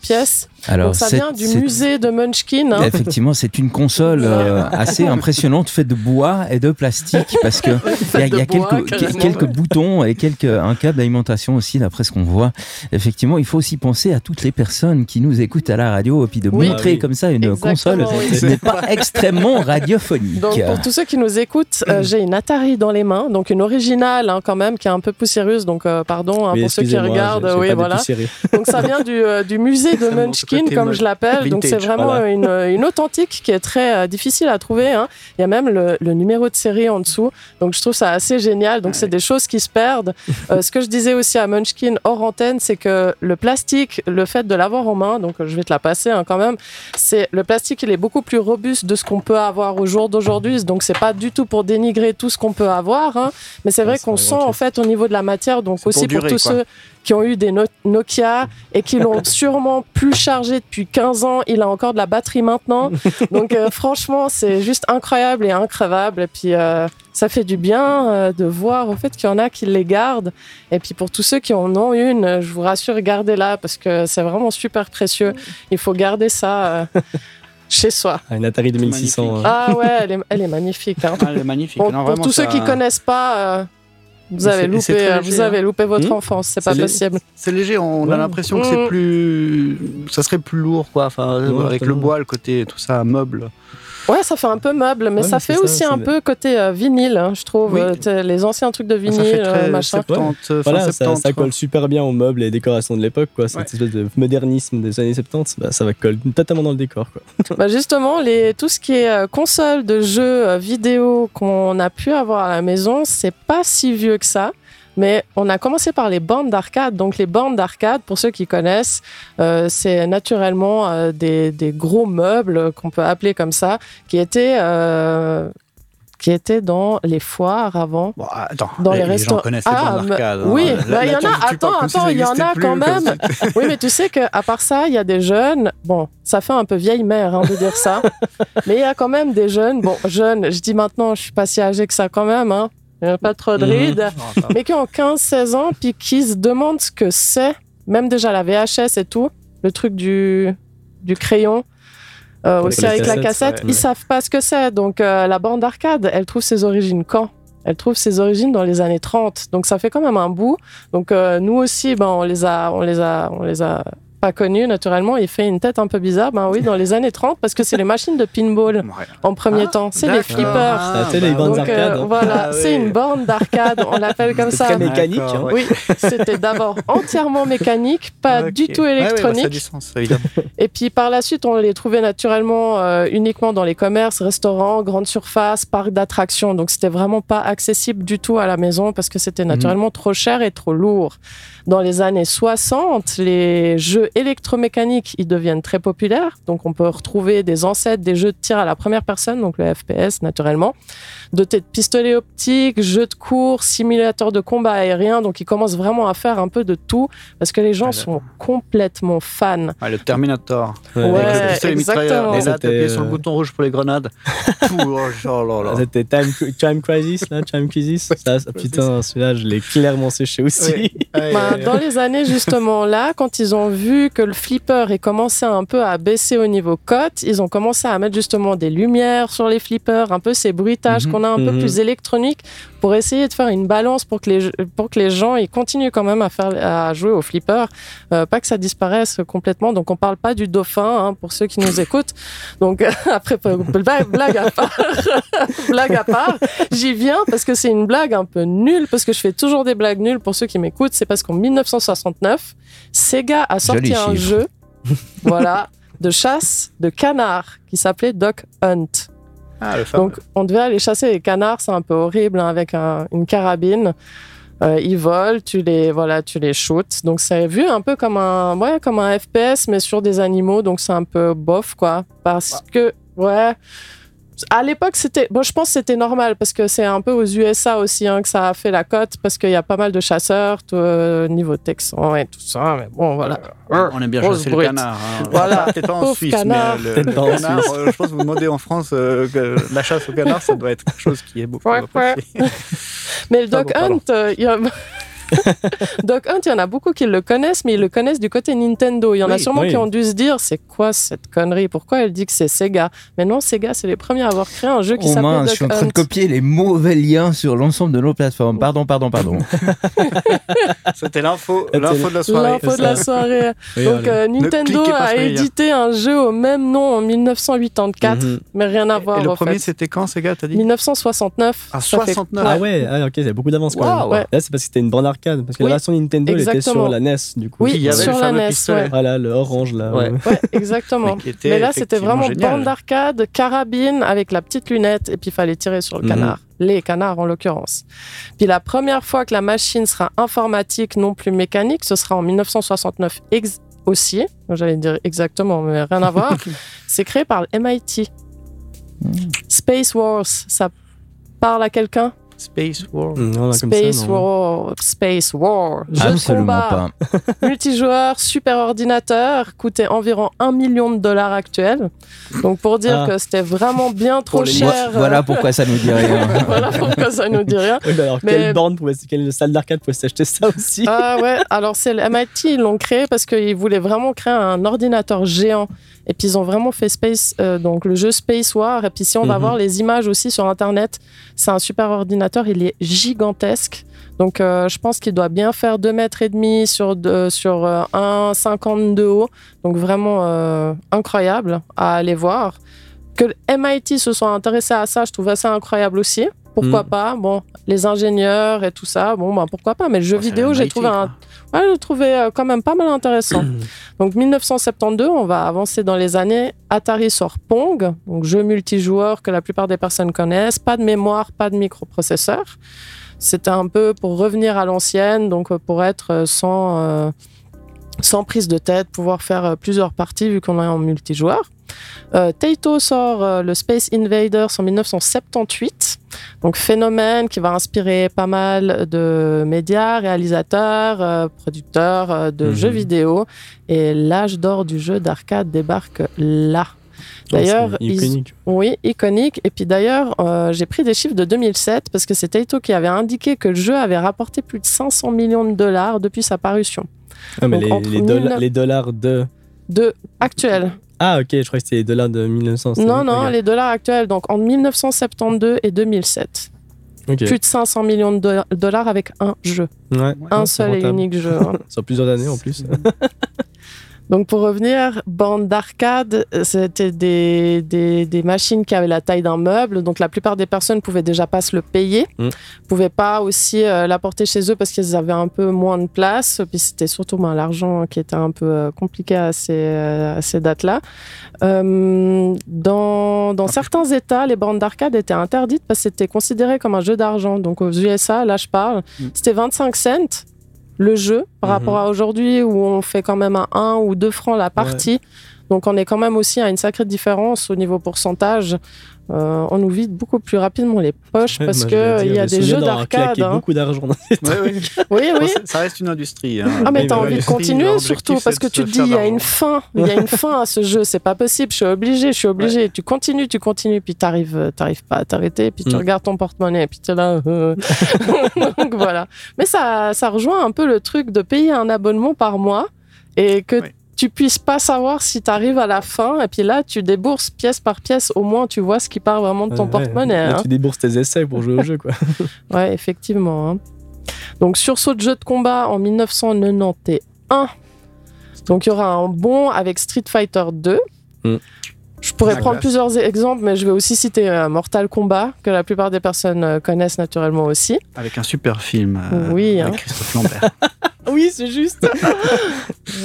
Alors, Donc ça vient du musée de Munchkin. hein. Effectivement, c'est une console euh, assez impressionnante faite de bois et de plastique parce que il y a, il y a de bois, quelques, boutons et quelques un câble d'alimentation aussi d'après ce qu'on voit. Effectivement, il faut aussi penser à toutes les personnes qui nous écoutent à la radio et puis de Oui. montrer Ah oui. comme ça une Exactement, console oui. n'est pas extrêmement radiophonique. Donc pour tous ceux qui nous écoutent, euh, j'ai une Atari dans les mains, donc une originale hein, quand même, qui est un peu poussiéreuse, donc euh, pardon hein, pour ceux qui regardent. oui, voilà. Donc ça vient du, euh, du musée de Munchkin, comme je l'appelle. Donc c'est vraiment voilà. une, une authentique qui est très euh, difficile à trouver. hein. Il y a même le, le numéro de série en dessous. Donc je trouve ça assez génial. Donc c'est des choses qui se perdent. Euh, ce que je disais aussi à Munchkin hors antenne, c'est que le plastique, le fait de l'avoir en main, donc euh, je vais te la passer hein, quand même, c'est le plastique, il est beaucoup plus robuste de ce qu'on peut avoir au jour d'aujourd'hui. Donc c'est pas du tout pour dénigrer tout ce qu'on peut avoir, hein. mais c'est vrai qu'on sent en fait au niveau de la matière. Donc pour aussi pour, tous quoi. ceux qui ont eu des No- Nokia et qui l'ont sûrement plus chargé depuis 15 ans. Il a encore de la batterie maintenant. Donc euh, franchement, c'est juste incroyable et increvable. Et puis euh, ça fait du bien euh, de voir au fait qu'il y en a qui les gardent. Et puis pour tous ceux qui en ont une, je vous rassure, gardez-la parce que c'est vraiment super précieux. Il faut garder ça euh, chez soi. Ah, Une Atari 2600. magnifique. hein. Ah ouais, elle est, elle est magnifique. hein. Ah, elle est magnifique. Bon, Non, pour vraiment, tous ceux qui connaissent pas, euh, vous avez loupé, c'est très léger, vous avez loupé votre Hmm enfance. C'est pas possible. C'est léger, on Ouais. a l'impression que c'est plus. Ça serait plus lourd, quoi. Enfin, Ouais, avec le bois, le côté, tout ça, meuble. Ouais, ça fait un peu meuble, mais Ouais, ça mais fait ça, aussi un peu côté euh, vinyle, hein, je trouve. Oui. Euh, les anciens trucs de ça vinyle, fait très euh, machin. 70, fin Voilà, ça, 70, ça quoi. colle super bien aux meubles et décorations de l'époque, quoi. Cette Ouais. espèce de modernisme des années 70, bah, ça va coller totalement dans le décor, quoi. Bah justement, les, tout ce qui est euh, console de jeux euh, vidéo qu'on a pu avoir à la maison, c'est pas si vieux que ça. Mais on a commencé par les bornes d'arcade. Donc les bornes d'arcade, pour ceux qui connaissent, euh, c'est naturellement euh, des, des gros meubles qu'on peut appeler comme ça, qui étaient, euh, qui étaient dans les foires avant. Bon, attends, Dans les les, restaurants. Ah, hein. oui, bah, il y là, en a. Attends, si attends, il y en a quand même. Oui, mais tu sais qu'à part ça, il y a des jeunes. Bon, ça fait un peu vieille mère hein, de dire ça. mais il y a quand même des jeunes. Bon, jeunes, je dis maintenant, je suis pas si âgée que ça quand même. Hein. Il n'y a pas trop de Mhm. rides. Mais qui ont 15-16 ans, puis qui se demandent ce que c'est. Même déjà la VHS et tout. Le truc du, du crayon. euh, aussi avec la cassette, ouais. ils savent pas ce que c'est. Donc euh, la bande d'arcade, elle trouve ses origines quand? Elle trouve ses origines dans les années 30. Donc ça fait quand même un bout. Donc euh, nous aussi, ben, on les a, on les a, on les a pas connus naturellement. Il fait une tête un peu bizarre. Ben oui, dans les années 30, parce que c'est les machines de pinball Ouais. en premier Ah, temps. C'est les flippers. Ah, les bornes ouais. euh, hein. voilà, Ah, c'est une borne d'arcade. On l'appelle comme ça. très mécanique, hein. Oui, c'était d'abord entièrement mécanique, pas du tout ouais, bah, électronique. ça a du sens, évidemment. Et puis par la suite, on les trouvait naturellement euh, uniquement dans les commerces, restaurants, grandes surfaces, parcs d'attractions. Donc c'était vraiment pas accessible du tout à la maison parce que c'était naturellement trop cher et trop lourd. Dans les années 60, les jeux électromécaniques, ils deviennent très populaires. Donc on peut retrouver des ancêtres des jeux de tir à la première personne, donc le FPS naturellement, dotés de pistolets optiques, jeux de course, simulateurs de combat aérien. Donc ils commencent vraiment à faire un peu de tout parce que les gens Ah, sont complètement fans. Ouais, le Terminator. Ouais, Avec le pistolet exactement. Et là, sur le bouton rouge pour les grenades. Oh là là. C'était Time, Time Crisis, là, Time Crisis. Ça, ça, putain, celui-là, je l'ai clairement séché aussi. Ouais. Ouais, Bah, ouais, dans les années justement là, quand ils ont vu que le flipper est commencé un peu à baisser au niveau cote, ils ont commencé à mettre justement des lumières sur les flippers, un peu ces bruitages Mhm. qu'on a un peu Mhm. plus électroniques pour essayer de faire une balance pour que les, pour que les gens ils continuent quand même à, faire, à jouer au flipper, euh, pas que ça disparaisse complètement. Donc on parle pas du dauphin hein, pour ceux qui nous écoutent. Donc après, blague, à part, blague à part, j'y viens parce que c'est une blague un peu nulle, parce que je fais toujours des blagues nulles pour ceux qui m'écoutent. C'est parce qu'en 1969, Sega a sorti Joli un chiffre. jeu, voilà, de chasse de canards qui s'appelait Duck Hunt. Ah. Donc, on devait aller chasser les canards, c'est un peu horrible, hein, avec un- une carabine. Euh, ils volent, tu les, voilà, tu les shoots. Donc, c'est vu un peu comme un, ouais, comme un FPS, mais sur des animaux. Donc, c'est un peu bof, quoi. Parce que, ouais, À l'époque, c'était. Bon, je pense que c'était normal parce que c'est un peu aux USA aussi hein, que ça a fait la cote parce qu'il y a pas mal de chasseurs tout, euh, niveau texan et tout ça. Mais bon, voilà. On aime bien Grosse chasser le canard. hein. Voilà. Peut-être pas en Suisse, canard. mais euh, le, canard, euh, je pense que vous demandez en France euh, que la chasse au canard, ça doit être quelque chose qui est beaucoup Ouais, ouais. Mais le Ah Doc bon, pardon. Hunt, euh, il y a... Doc Hunt, il y en a beaucoup qui le connaissent, mais ils le connaissent du côté Nintendo. Il y en a sûrement oui. qui ont dû se dire c'est quoi cette connerie? Pourquoi elle dit que c'est Sega? Mais non, Sega, c'est les premiers à avoir créé un jeu qui Oh s'appelait mince, je suis en train de copier les mauvais liens sur l'ensemble de nos plateformes. Pardon, pardon, pardon. C'était l'info, de la soirée. L'info de la soirée. Donc euh, Nintendo a édité un jeu au même nom en 1984, Mhm. mais rien à voir Et le en premier, c'était quand, gars, t'as dit? 1969. Ah, ça fait- 69. Ah ouais, ah, ok, il y a beaucoup d'avance quand même. Waouh. Ouais. Là, c'est parce que c'était une bande arcade. Parce que Oui, la version Nintendo, elle était sur la NES, du coup. Oui, Il y avait sur le la NES. ouais. Voilà, le orange là. Ouais. Ouais, exactement. Mais là, c'était vraiment génial. bande d'arcade, carabine avec la petite lunette, et puis il fallait tirer sur le Mhm. canard. Les canards, en l'occurrence. Puis la première fois que la machine sera informatique, non plus mécanique, ce sera en 1969 ex- aussi. J'allais dire exactement, mais rien à voir. C'est créé par le MIT. Space Wars, ça parle à quelqu'un? Space War. Mm, non, Space ça. War, Space War, jeu Absolument combat pas. multijoueur, super ordinateur, coûtait environ 1 million de dollars actuels. Donc pour dire Ah. que c'était vraiment bien trop cher. Voilà pourquoi ça nous dit rien. voilà pourquoi ça nous dit rien. Oui, alors, Mais- quelle borne pouvait, quelle salle d'arcade pouvait s'acheter ça aussi? Ah ouais, alors c'est le MIT, ils l'ont créé parce qu'ils voulaient vraiment créer un ordinateur géant. Et puis ils ont vraiment fait Space, euh, donc le jeu Space War. Et puis si on va Mhm. voir les images aussi sur Internet, c'est un super ordinateur, il est gigantesque. Donc euh, je pense qu'il doit bien faire 2 mètres et demi sur, deux- sur euh, 1,50 de haut. Donc vraiment euh, incroyable à aller voir. Que MIT se soit intéressé à ça, je trouve assez incroyable aussi. Pourquoi Mhm. pas Bon, les ingénieurs et tout ça, bon, ben pourquoi pas. Mais le jeu Oh, vidéo, j'ai trouvé un, quoi. Ouais, je le trouvais euh, quand même pas mal intéressant. donc 1972, on va avancer dans les années. Atari sort Pong, donc jeu multijoueur que la plupart des personnes connaissent. Pas de mémoire, pas de microprocesseur. C'était un peu pour revenir à l'ancienne, donc euh, pour être euh, sans, euh, sans prise de tête, pouvoir faire plusieurs parties vu qu'on est en multijoueur. Euh, Taito sort euh, le Space Invaders en 1978. Donc phénomène qui va inspirer pas mal de médias, réalisateurs, euh, producteurs de Mhm. jeux vidéo. Et l'âge d'or du jeu d'arcade débarque là. D'ailleurs, ils- iconique. oui, iconique. Et puis d'ailleurs, euh, j'ai pris des chiffres de 2007 parce que c'est Taito qui avait indiqué que le jeu avait rapporté plus de 500 millions de dollars depuis sa parution. Ah, mais Donc, les, entre les dolla- 1900 les dollars de. De actuel. Ah, ok, je crois que c'était les dollars de 1900. c'est- Non, non, les dollars actuels. Donc en 1972 et 2007. Ok. Plus de 500 millions de dolla- dollars avec un jeu. Ouais. un Ouais, seul et unique jeu. hein. Sur plusieurs années en plus. Donc pour revenir, bande d'arcade, euh, c'était des, des, des machines qui avaient la taille d'un meuble, donc la plupart des personnes pouvaient déjà pas se le payer, Mm. pouvaient pas aussi euh, l'apporter chez eux parce qu'ils avaient un peu moins de place, puis c'était surtout ben, l'argent qui était un peu euh, compliqué à ces, euh, à ces dates-là. Euh, dans dans certains États, les bandes d'arcade étaient interdites parce que c'était considéré comme un jeu d'argent. Donc aux USA, là je parle, Mm. c'était 25 cents le jeu par Mhm. rapport à aujourd'hui où on fait quand même à 1 ou 2 francs la partie. Donc on est quand même aussi à une sacrée différence au niveau pourcentage. Euh, on nous vide beaucoup plus rapidement les poches Ouais, parce qu'il y a des jeux d'arcade. hein. beaucoup d'argent. dans-. Oui, oui. ça- ça reste une industrie. hein. Ah mais Oui, t'as envie de continuer surtout parce que tu te dis il y a une fin, il y a une fin à ce jeu, c'est pas possible, je suis obligé, je suis obligé. Tu continues, tu continues, puis t'arrives, euh, t'arrives pas à t'arrêter, puis tu Mm. regardes ton porte-monnaie, puis t'es là. euh. Donc voilà. Mais ça, ça rejoint un peu le truc de payer un abonnement par mois et que Oui. Tu puisses pas savoir si tu arrives à la fin, et puis là tu débourses pièce par pièce, au moins tu vois ce qui part vraiment de ton Ouais, porte-monnaie. hein. Tu débourses tes essais pour jouer au jeu, quoi. Ouais, effectivement. hein. Donc, sursaut de jeu de combat en 1991. Donc, il y aura un bon avec Street Fighter 2. Mm. Je pourrais prendre plusieurs exemples, mais je vais aussi citer euh, Mortal Kombat, que la plupart des personnes euh, connaissent naturellement aussi. Avec un super film. euh, Oui, Avec hein. Christophe Lambert. Oui, c'est juste.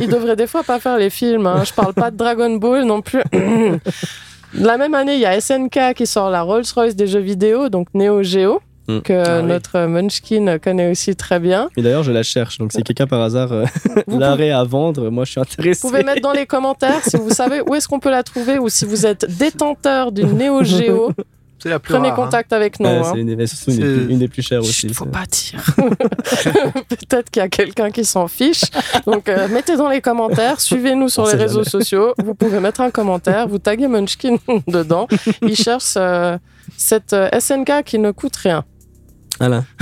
Il devrait des fois pas faire les films. hein. Je parle pas de Dragon Ball non plus. La même année, il y a SNK qui sort la Rolls-Royce des jeux vidéo, donc Neo Geo. Mm. que Ah oui. notre Munchkin connaît aussi très bien. Et d'ailleurs, je la cherche. Donc, si quelqu'un par hasard euh, l'arrête à vendre, moi, je suis intéressé. Vous pouvez mettre dans les commentaires si vous savez où est-ce qu'on peut la trouver ou si vous êtes détenteur d'une Neo Geo, C'est la plus prenez rare, hein. contact avec nous. Ouais, hein. c'est une, des plus- une des plus chères aussi. Chut, faut c'est- pas dire. Peut-être qu'il y a quelqu'un qui s'en fiche. Donc, euh, mettez dans les commentaires, suivez-nous sur On les réseaux jamais. sociaux. Vous pouvez mettre un commentaire, vous taguez Munchkin dedans. Il cherche euh, cette euh, SNK qui ne coûte rien. Voilà.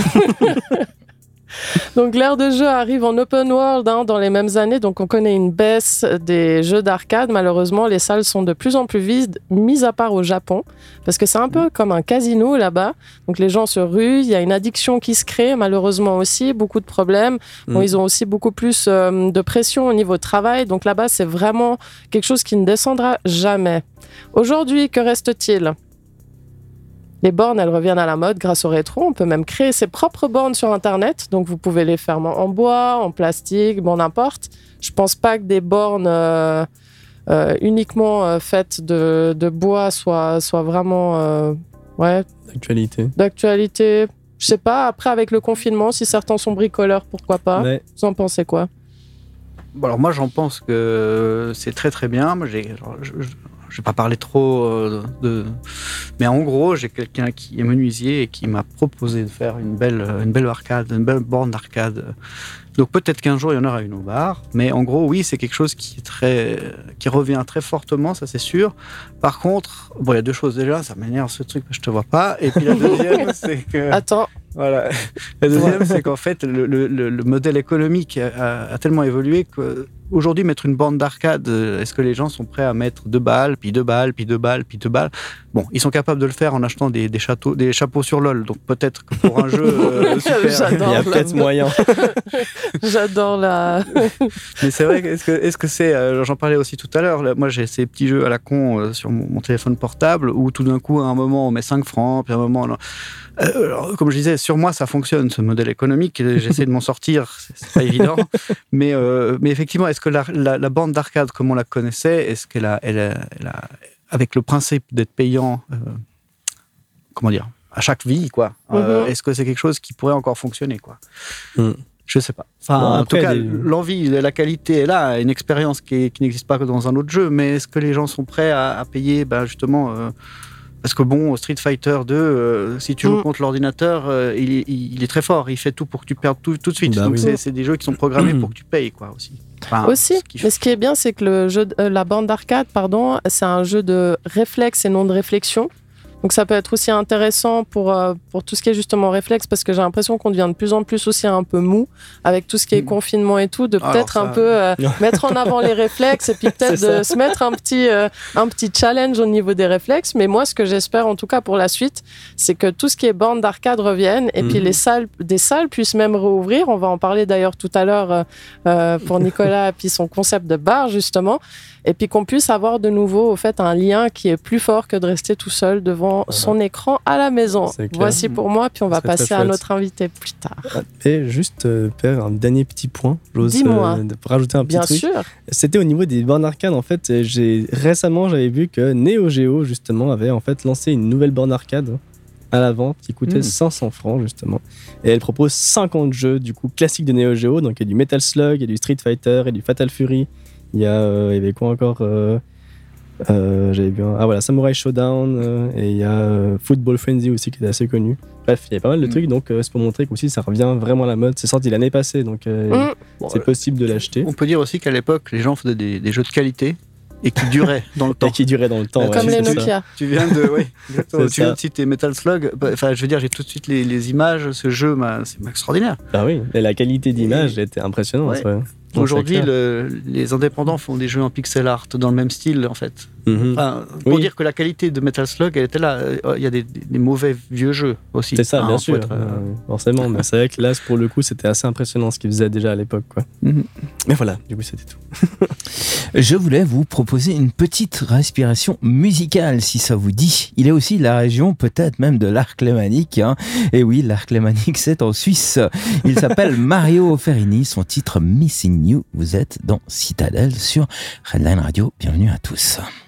Donc l'ère de jeu arrive en open world hein, dans les mêmes années, donc on connaît une baisse des jeux d'arcade. Malheureusement, les salles sont de plus en plus vides, mis à part au Japon, parce que c'est un peu comme un casino là-bas. Donc les gens se ruent, il y a une addiction qui se crée, malheureusement aussi, beaucoup de problèmes. Bon, Mm. ils ont aussi beaucoup plus euh, de pression au niveau travail, donc là-bas c'est vraiment quelque chose qui ne descendra jamais. Aujourd'hui, que reste-t-il? Les bornes, elles reviennent à la mode grâce au rétro. On peut même créer ses propres bornes sur Internet. Donc, vous pouvez les faire en en bois, en plastique, bon, n'importe. Je pense pas que des bornes euh, euh, uniquement euh, faites de, de bois soient, soient vraiment euh, ouais, Actualité. d'actualité. Je sais pas, après, avec le confinement, si certains sont bricoleurs, pourquoi pas? Ouais. Vous en pensez quoi? Bon, alors moi j'en pense que c'est très très bien. Moi j'ai, je, vais pas parler trop euh, de, mais en gros j'ai quelqu'un qui est menuisier et qui m'a proposé de faire une belle une belle arcade, une belle borne d'arcade. Donc peut-être qu'un jour il y en aura une au bar, mais en gros oui c'est quelque chose qui est très qui revient très fortement, ça c'est sûr. Par contre bon il y a deux choses déjà, ça m'énerve ce truc, je te vois pas. Et puis la deuxième c'est que Attends, voilà. La deuxième, c'est qu'en fait, le, le- le- le modèle économique a, a tellement évolué qu'aujourd'hui, mettre une borne d'arcade, est-ce que les gens sont prêts à mettre deux balles, puis deux balles, puis deux balles, puis deux balles? Bon, ils sont capables de le faire en achetant des, des, châteaux, des chapeaux sur LOL. Donc peut-être que pour un jeu euh, super. Il J'adore y a la- peut-être moyen. j'adore la. Mais c'est vrai, que- est-ce que est-ce que c'est. euh, J'en parlais aussi tout à l'heure. Moi, j'ai ces petits jeux à la con euh, sur mon, mon téléphone portable où tout d'un coup, à un moment, on met 5 francs, puis à un moment. Euh, alors, comme je disais, sur moi, ça fonctionne, ce modèle économique. et J'essaie de m'en sortir, c'est pas évident. Mais, euh, mais effectivement, est-ce que la, la- la bande d'arcade, comme on la connaissait, est-ce qu'elle a, elle a- elle a- Avec le principe d'être payant, euh, comment dire, à chaque vie, quoi. euh, Mhm. est-ce que c'est quelque chose qui pourrait encore fonctionner, quoi? Mm. Je sais pas. Enfin, Bon, en après, tout cas, des- l'envie, la qualité est là, une expérience qui, n'existe pas que dans un autre jeu. Mais est-ce que les gens sont prêts à, à payer, ben, justement euh, Parce que bon, Street Fighter 2, euh, si tu joues Mm. contre l'ordinateur, euh, il, est- il est très fort. Il fait tout pour que tu perdes tout, tout de suite. Bah Donc oui. c'est- c'est des jeux qui sont programmés pour que tu payes, quoi, aussi. Enfin, Aussi, ce qui mais ce qui est bien, c'est que le jeu, de- euh, la bande d'arcade, pardon, c'est un jeu de réflexe et non de réflexion. Donc ça peut être aussi intéressant pour, euh, pour tout ce qui est justement réflexe, parce que j'ai l'impression qu'on devient de plus en plus aussi un peu mou avec tout ce qui est Mm. confinement et tout, de peut-être ça- un peu euh, mettre en avant les réflexes et puis peut-être de se mettre un petit, euh, un petit challenge au niveau des réflexes. Mais moi, ce que j'espère en tout cas pour la suite, c'est que tout ce qui est bande d'arcade revienne et puis Mhm. les salles, des salles puissent même rouvrir. On va en parler d'ailleurs tout à l'heure pour Nicolas et puis son concept de bar justement. Et puis qu'on puisse avoir de nouveau au fait un lien qui est plus fort que de rester tout seul devant son écran à la maison. Voici pour moi, puis on va passer à notre invité plus tard. Et juste, euh, Père, un dernier petit point. J'ose euh, rajouter un petit Bien truc. sûr. C'était au niveau des bornes arcade. En fait, j'ai récemment j'avais vu que Neo Geo justement avait en fait lancé une nouvelle borne arcade à la vente qui coûtait Mm. 500 francs justement. Et elle propose 50 jeux du coup classiques de Neo Geo. Donc il y a du Metal Slug, il y a du Street Fighter, et du Fatal Fury. Il y a, euh, il y avait quoi encore euh, euh, J'avais un- ah voilà Samurai Showdown euh, et il y a euh, Football Frenzy aussi qui était assez connu. Bref, il y a pas mal de Mm. trucs. Donc euh, c'est pour montrer qu'aussi ça revient vraiment à la mode. C'est sorti l'année passée donc euh, Mm. Bon, c'est possible de l'acheter. On peut dire aussi qu'à l'époque, les gens faisaient des, des jeux de qualité et qui duraient dans le temps. Et qui durait dans le temps. Comme ouais, les ça. Nokia. Tu viens de, tu viens de citer Metal Slug. Bah, Enfin, je veux dire, j'ai tout de suite les, les images. Ce jeu, bah, c'est extraordinaire. Ah oui, et la qualité d'image était impressionnante. Ouais. Aujourd'hui, le- les indépendants font des jeux en pixel art dans le même style, en fait. Mhm. Enfin, pour Oui. dire que la qualité de Metal Slug, elle était là. Euh, Il y a des, mauvais vieux jeux aussi. C'est ça, Hein, bien sûr, être, euh, euh, forcément. Mais c'est vrai que là, pour le coup, c'était assez impressionnant ce qu'ils faisaient déjà à l'époque. quoi. Mhm. Mais voilà, du coup, c'était tout. Je voulais vous proposer une petite respiration musicale, si ça vous dit. Il est aussi de la région, peut-être même de l'arc lémanique. Hein. Et oui, l'arc lémanique, c'est en Suisse. Il s'appelle Mario Ferrini. Son titre Missing You. Vous êtes dans Citadel sur Redline Radio. Bienvenue à tous.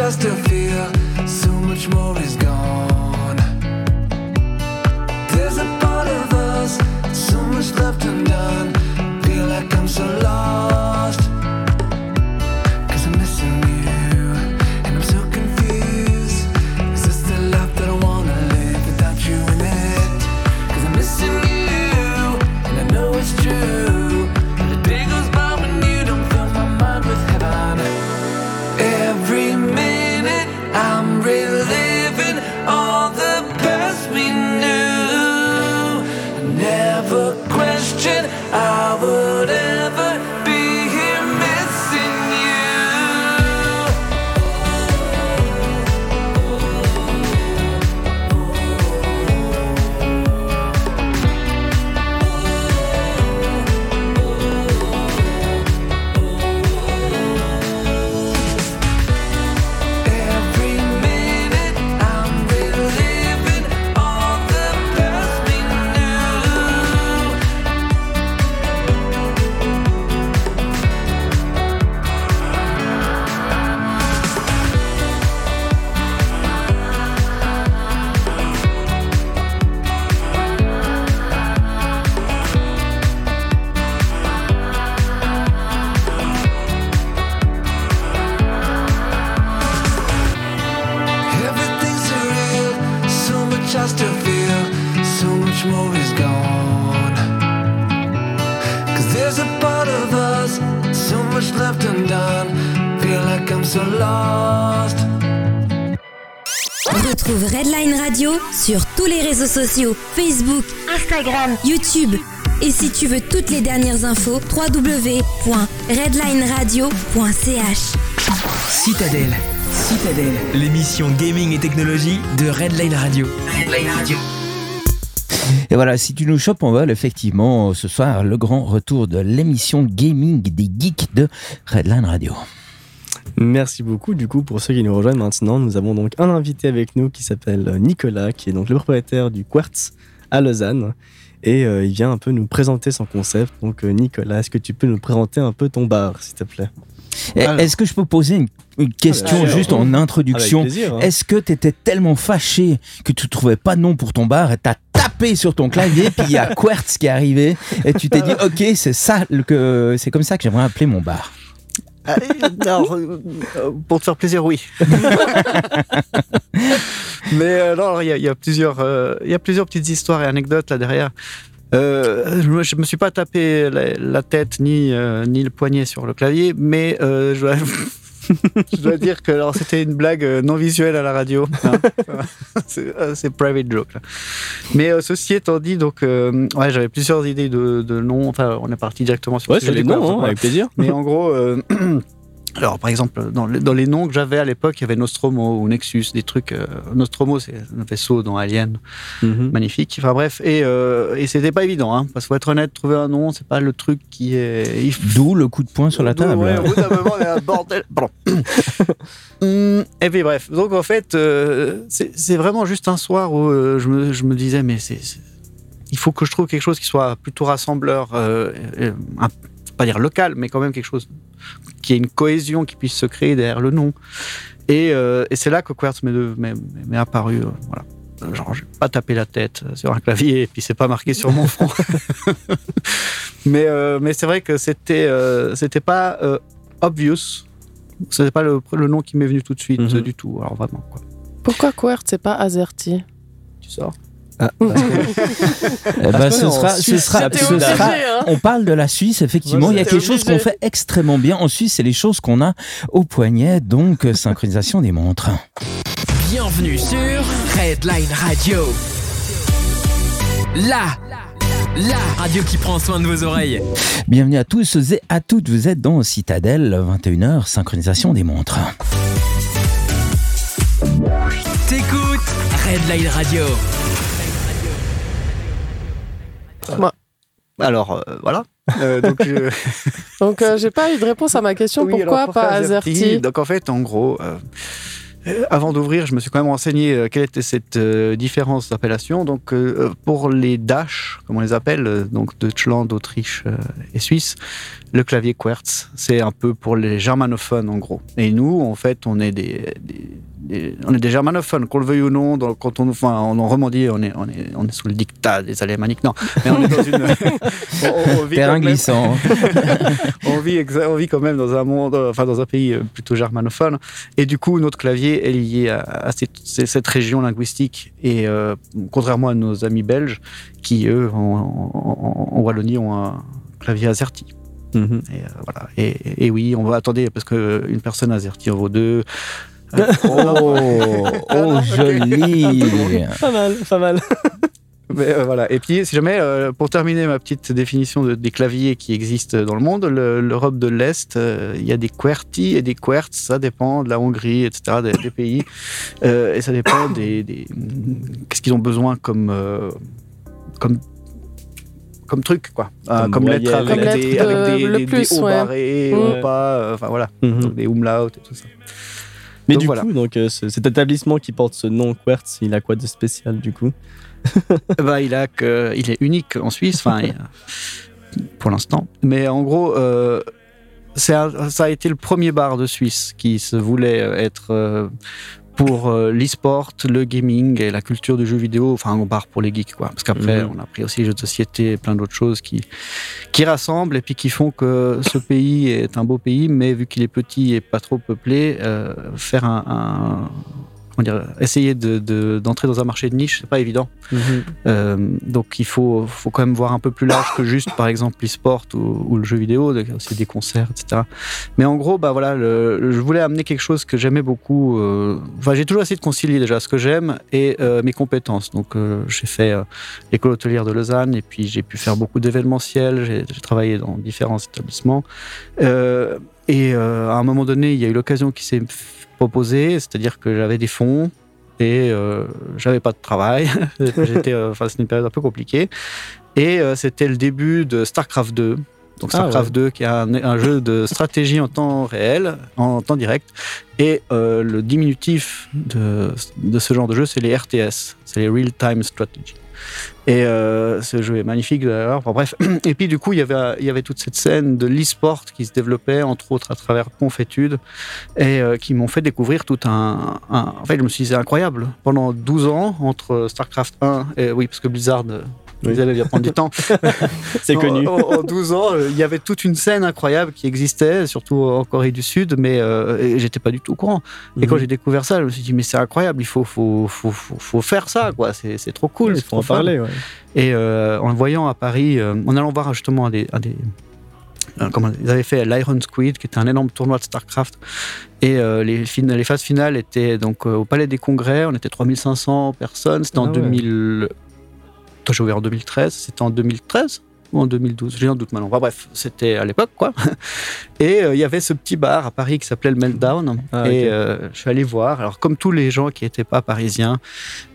I still feel, so much more is gone. There's a part of us, so much left undone. Feel like I'm so lost. Instagram, YouTube. Et si tu veux toutes les dernières infos, www.redlineradio.ch. Citadelle. Citadelle. L'émission gaming et technologie de Redline Radio. Redline Radio. Et voilà, si tu nous chopes en vol, effectivement, ce soir, le grand retour de l'émission gaming des geeks de Redline Radio. Merci beaucoup. Du coup, pour ceux qui nous rejoignent maintenant, nous avons donc un invité avec nous qui s'appelle Nicolas, qui est donc le propriétaire du Quartz à Lausanne. Et euh, il vient un peu nous présenter son concept. Donc, euh, Nicolas, est-ce que tu peux nous présenter un peu ton bar, s'il te plaît? Alors. Est-ce que je peux poser une, une question Alors, juste en introduction? Hein. Est-ce que tu étais tellement fâché que tu trouvais pas de nom pour ton bar et t'as tapé sur ton clavier puis il y a Quartz qui est arrivé et tu t'es dit ok c'est ça que c'est comme ça que j'aimerais appeler mon bar. Ah, alors, euh, euh, pour te faire plaisir, oui. Mais euh, non, il y, a- plusieurs, il y a plusieurs petites histoires et anecdotes là derrière. Euh, je, me, suis pas tapé la, tête ni, ni le poignet sur le clavier, mais je, je dois dire que alors, c'était une blague euh, non visuelle à la radio. hein. c'est euh, c'est private joke. là. Mais euh, ceci étant dit, donc, euh, ouais, j'avais plusieurs idées de, de noms. Enfin, on est parti directement sur Ouais, sujet les noms, hein, avec plaisir. Mais en gros, alors par exemple, dans les, dans les noms que j'avais à l'époque, il y avait Nostromo ou Nexus, des trucs. euh, Nostromo, c'est un vaisseau dans Alien, Mhm. magnifique. Enfin bref, et, euh, et c'était pas évident, hein, parce qu'il faut être honnête, trouver un nom, c'est pas le truc qui est. D'où le coup de poing sur la table. Ouais, au bout d'un moment, on est un bordel. Pardon. Hum, et puis bref, donc en fait, euh, c'est vraiment juste un soir où euh, je, me, je me disais, mais c'est, il faut que je trouve quelque chose qui soit plutôt rassembleur, euh, un- pas dire local, mais quand même quelque chose qu'il y ait une cohésion qui puisse se créer derrière le nom. Et, euh, et c'est là que Quartz m'est de- m'est m'est apparu. euh, voilà. Euh, Genre, je vais pas taper la tête sur un clavier et puis c'est pas marqué sur mon front. mais euh, mais c'est vrai que c'était euh, c'était pas euh, obvious. C'était pas le, le nom qui m'est venu tout de suite Mhm. euh, du tout. Alors vraiment quoi. Pourquoi Quert, c'est pas Azerty? Tu sors. Ah, Eh ben, ce sera, ce Suisse, sera, c'était ce obligé, sera- hein. on parle de la Suisse, effectivement. Ouais, Il y a quelque chose qu'on fait extrêmement bien en Suisse, c'est les choses qu'on a au poignet, donc euh, synchronisation des montres. Bienvenue sur Redline Radio. La, la radio qui prend soin de vos oreilles. Bienvenue à tous et à toutes, vous êtes dans Citadelle, 21h, synchronisation des montres. T'écoutes Redline Radio. Alors euh, voilà. Euh, donc je- Donc, euh, j'ai pas eu de réponse à ma question. Oui, pourquoi alors, pas Azerty Azerty Donc en fait, en gros, avant d'ouvrir, je me suis quand même renseigné euh, quelle était cette euh, différence d'appellation. Donc euh, pour les Dash, comme on les appelle, euh, donc Deutschland, Autriche euh, et Suisse, le clavier Querz, c'est un peu pour les germanophones en gros. Et nous, en fait, on est des, des- des- on est des germanophones, qu'on le veuille ou non. Quand on, enfin, en Romandie, on est, on est, on est sous le dictat des alémaniques. Non, mais on est dans une. on- on vit Terrain quand même- glissant. on vit, on quand même dans un monde, enfin dans un pays euh, plutôt germanophone. Et du coup, notre clavier est lié à, à cette, région linguistique. Et euh, contrairement à nos amis belges, qui eux, en, en- en- en Wallonie, ont un clavier azerty. Mhm. Et, euh, voilà. Et, et oui, on va attendez parce que une personne azerty en vaut deux. Oh, oh joli. Pas mal, pas mal. Mais, euh, voilà. Et puis, si jamais, euh, pour terminer ma petite définition de- des claviers qui existent dans le monde, le- l'Europe de l'Est, euh, il y a des QWERTY et des QWERTZ, ça dépend de la Hongrie, etc., des, des pays. Euh, et ça dépend des. des- Qu'est-ce qu'ils ont besoin comme. euh, comme comme truc quoi Euh, Comme comme lettre avec, Comme des, lettre avec de- des, le des- plus, des hauts ouais. barrés, Mm. hauts euh, enfin voilà Mhm. donc des umlauts et tout ça Mais Donc du voilà. coup, donc, euh, ce- cet établissement qui porte ce nom Quertz, il a quoi de spécial du coup? Bah, il, a que, il est unique en Suisse, enfin, pour l'instant. Mais en gros, euh, un- ça a été le premier bar de Suisse qui se voulait euh, être euh, pour euh, l'e-sport, le gaming et la culture du jeu vidéo, enfin un bar pour les geeks, quoi. Parce qu'après, Mhm. on a pris aussi les jeux de société et plein d'autres choses qui, qui rassemblent et puis qui font que ce pays est un beau pays, mais vu qu'il est petit et pas trop peuplé, euh, faire un. un- comment dire, essayer de- de- d'entrer dans un marché de niche, c'est pas évident. Euh, donc il faut, faut quand même voir un peu plus large que juste par exemple l'e-sport ou, ou le jeu vidéo, donc il y a aussi des concerts, etc. Mais en gros, bah voilà, le- le- je voulais amener quelque chose que j'aimais beaucoup. euh, Enfin, j'ai toujours essayé de concilier déjà ce que j'aime et euh, mes compétences. Donc j'ai fait l'école hôtelière de Lausanne et puis j'ai pu faire beaucoup d'événementiels. J'ai j'ai travaillé dans différents établissements. Et à un moment donné, il y a eu l'occasion qui s'est proposée, c'est-à-dire que j'avais des fonds et euh, j'avais pas de travail. J'étais, euh, une période un peu compliquée. Et euh, c'était le début de StarCraft 2. Donc Ah StarCraft ouais. 2, qui est un, un jeu de stratégie en temps réel, en temps direct. Et le diminutif de, de ce genre de jeu, c'est les RTS, c'est les Real Time Strategy. Et euh, ce jeu est magnifique d'ailleurs. Enfin, bref. Et puis du coup, il y avait, il y avait toute cette scène de l'e-sport qui se développait, entre autres à travers Confétude, et euh, qui m'ont fait découvrir tout un, un- En fait, je me suis dit, c'est incroyable. Pendant 12 ans, entre StarCraft 1 et. Oui, parce que Blizzard. Oui. Vous allez bien prendre du temps. C'est connu. En, en 12 ans, euh, il y avait toute une scène incroyable qui existait, surtout en Corée du Sud, mais euh, j'étais pas du tout au courant. Et quand Mhm. j'ai découvert ça, je me suis dit, mais c'est incroyable, il faut, faut, faut, faut, faut faire ça, quoi. C'est trop cool. il faut en parler. Ouais. Et euh, en le voyant à Paris, euh, en allant voir justement un des. un des comment ils avaient fait l'Iron Squid, qui était un énorme tournoi de StarCraft. Et euh, les, fin- les phases finales étaient donc euh, au Palais des Congrès. On était 3500 personnes. C'était en Ah ouais. 2000. Toi, j'ai ouvert en 2013. C'était en 2013 ou en 2012 J'ai un doute maintenant. Enfin, bref, c'était à l'époque, quoi. Et euh, il y avait ce petit bar à Paris qui s'appelait le Meltdown. Ah, et euh, je suis allé voir. Alors, comme tous les gens qui n'étaient pas parisiens,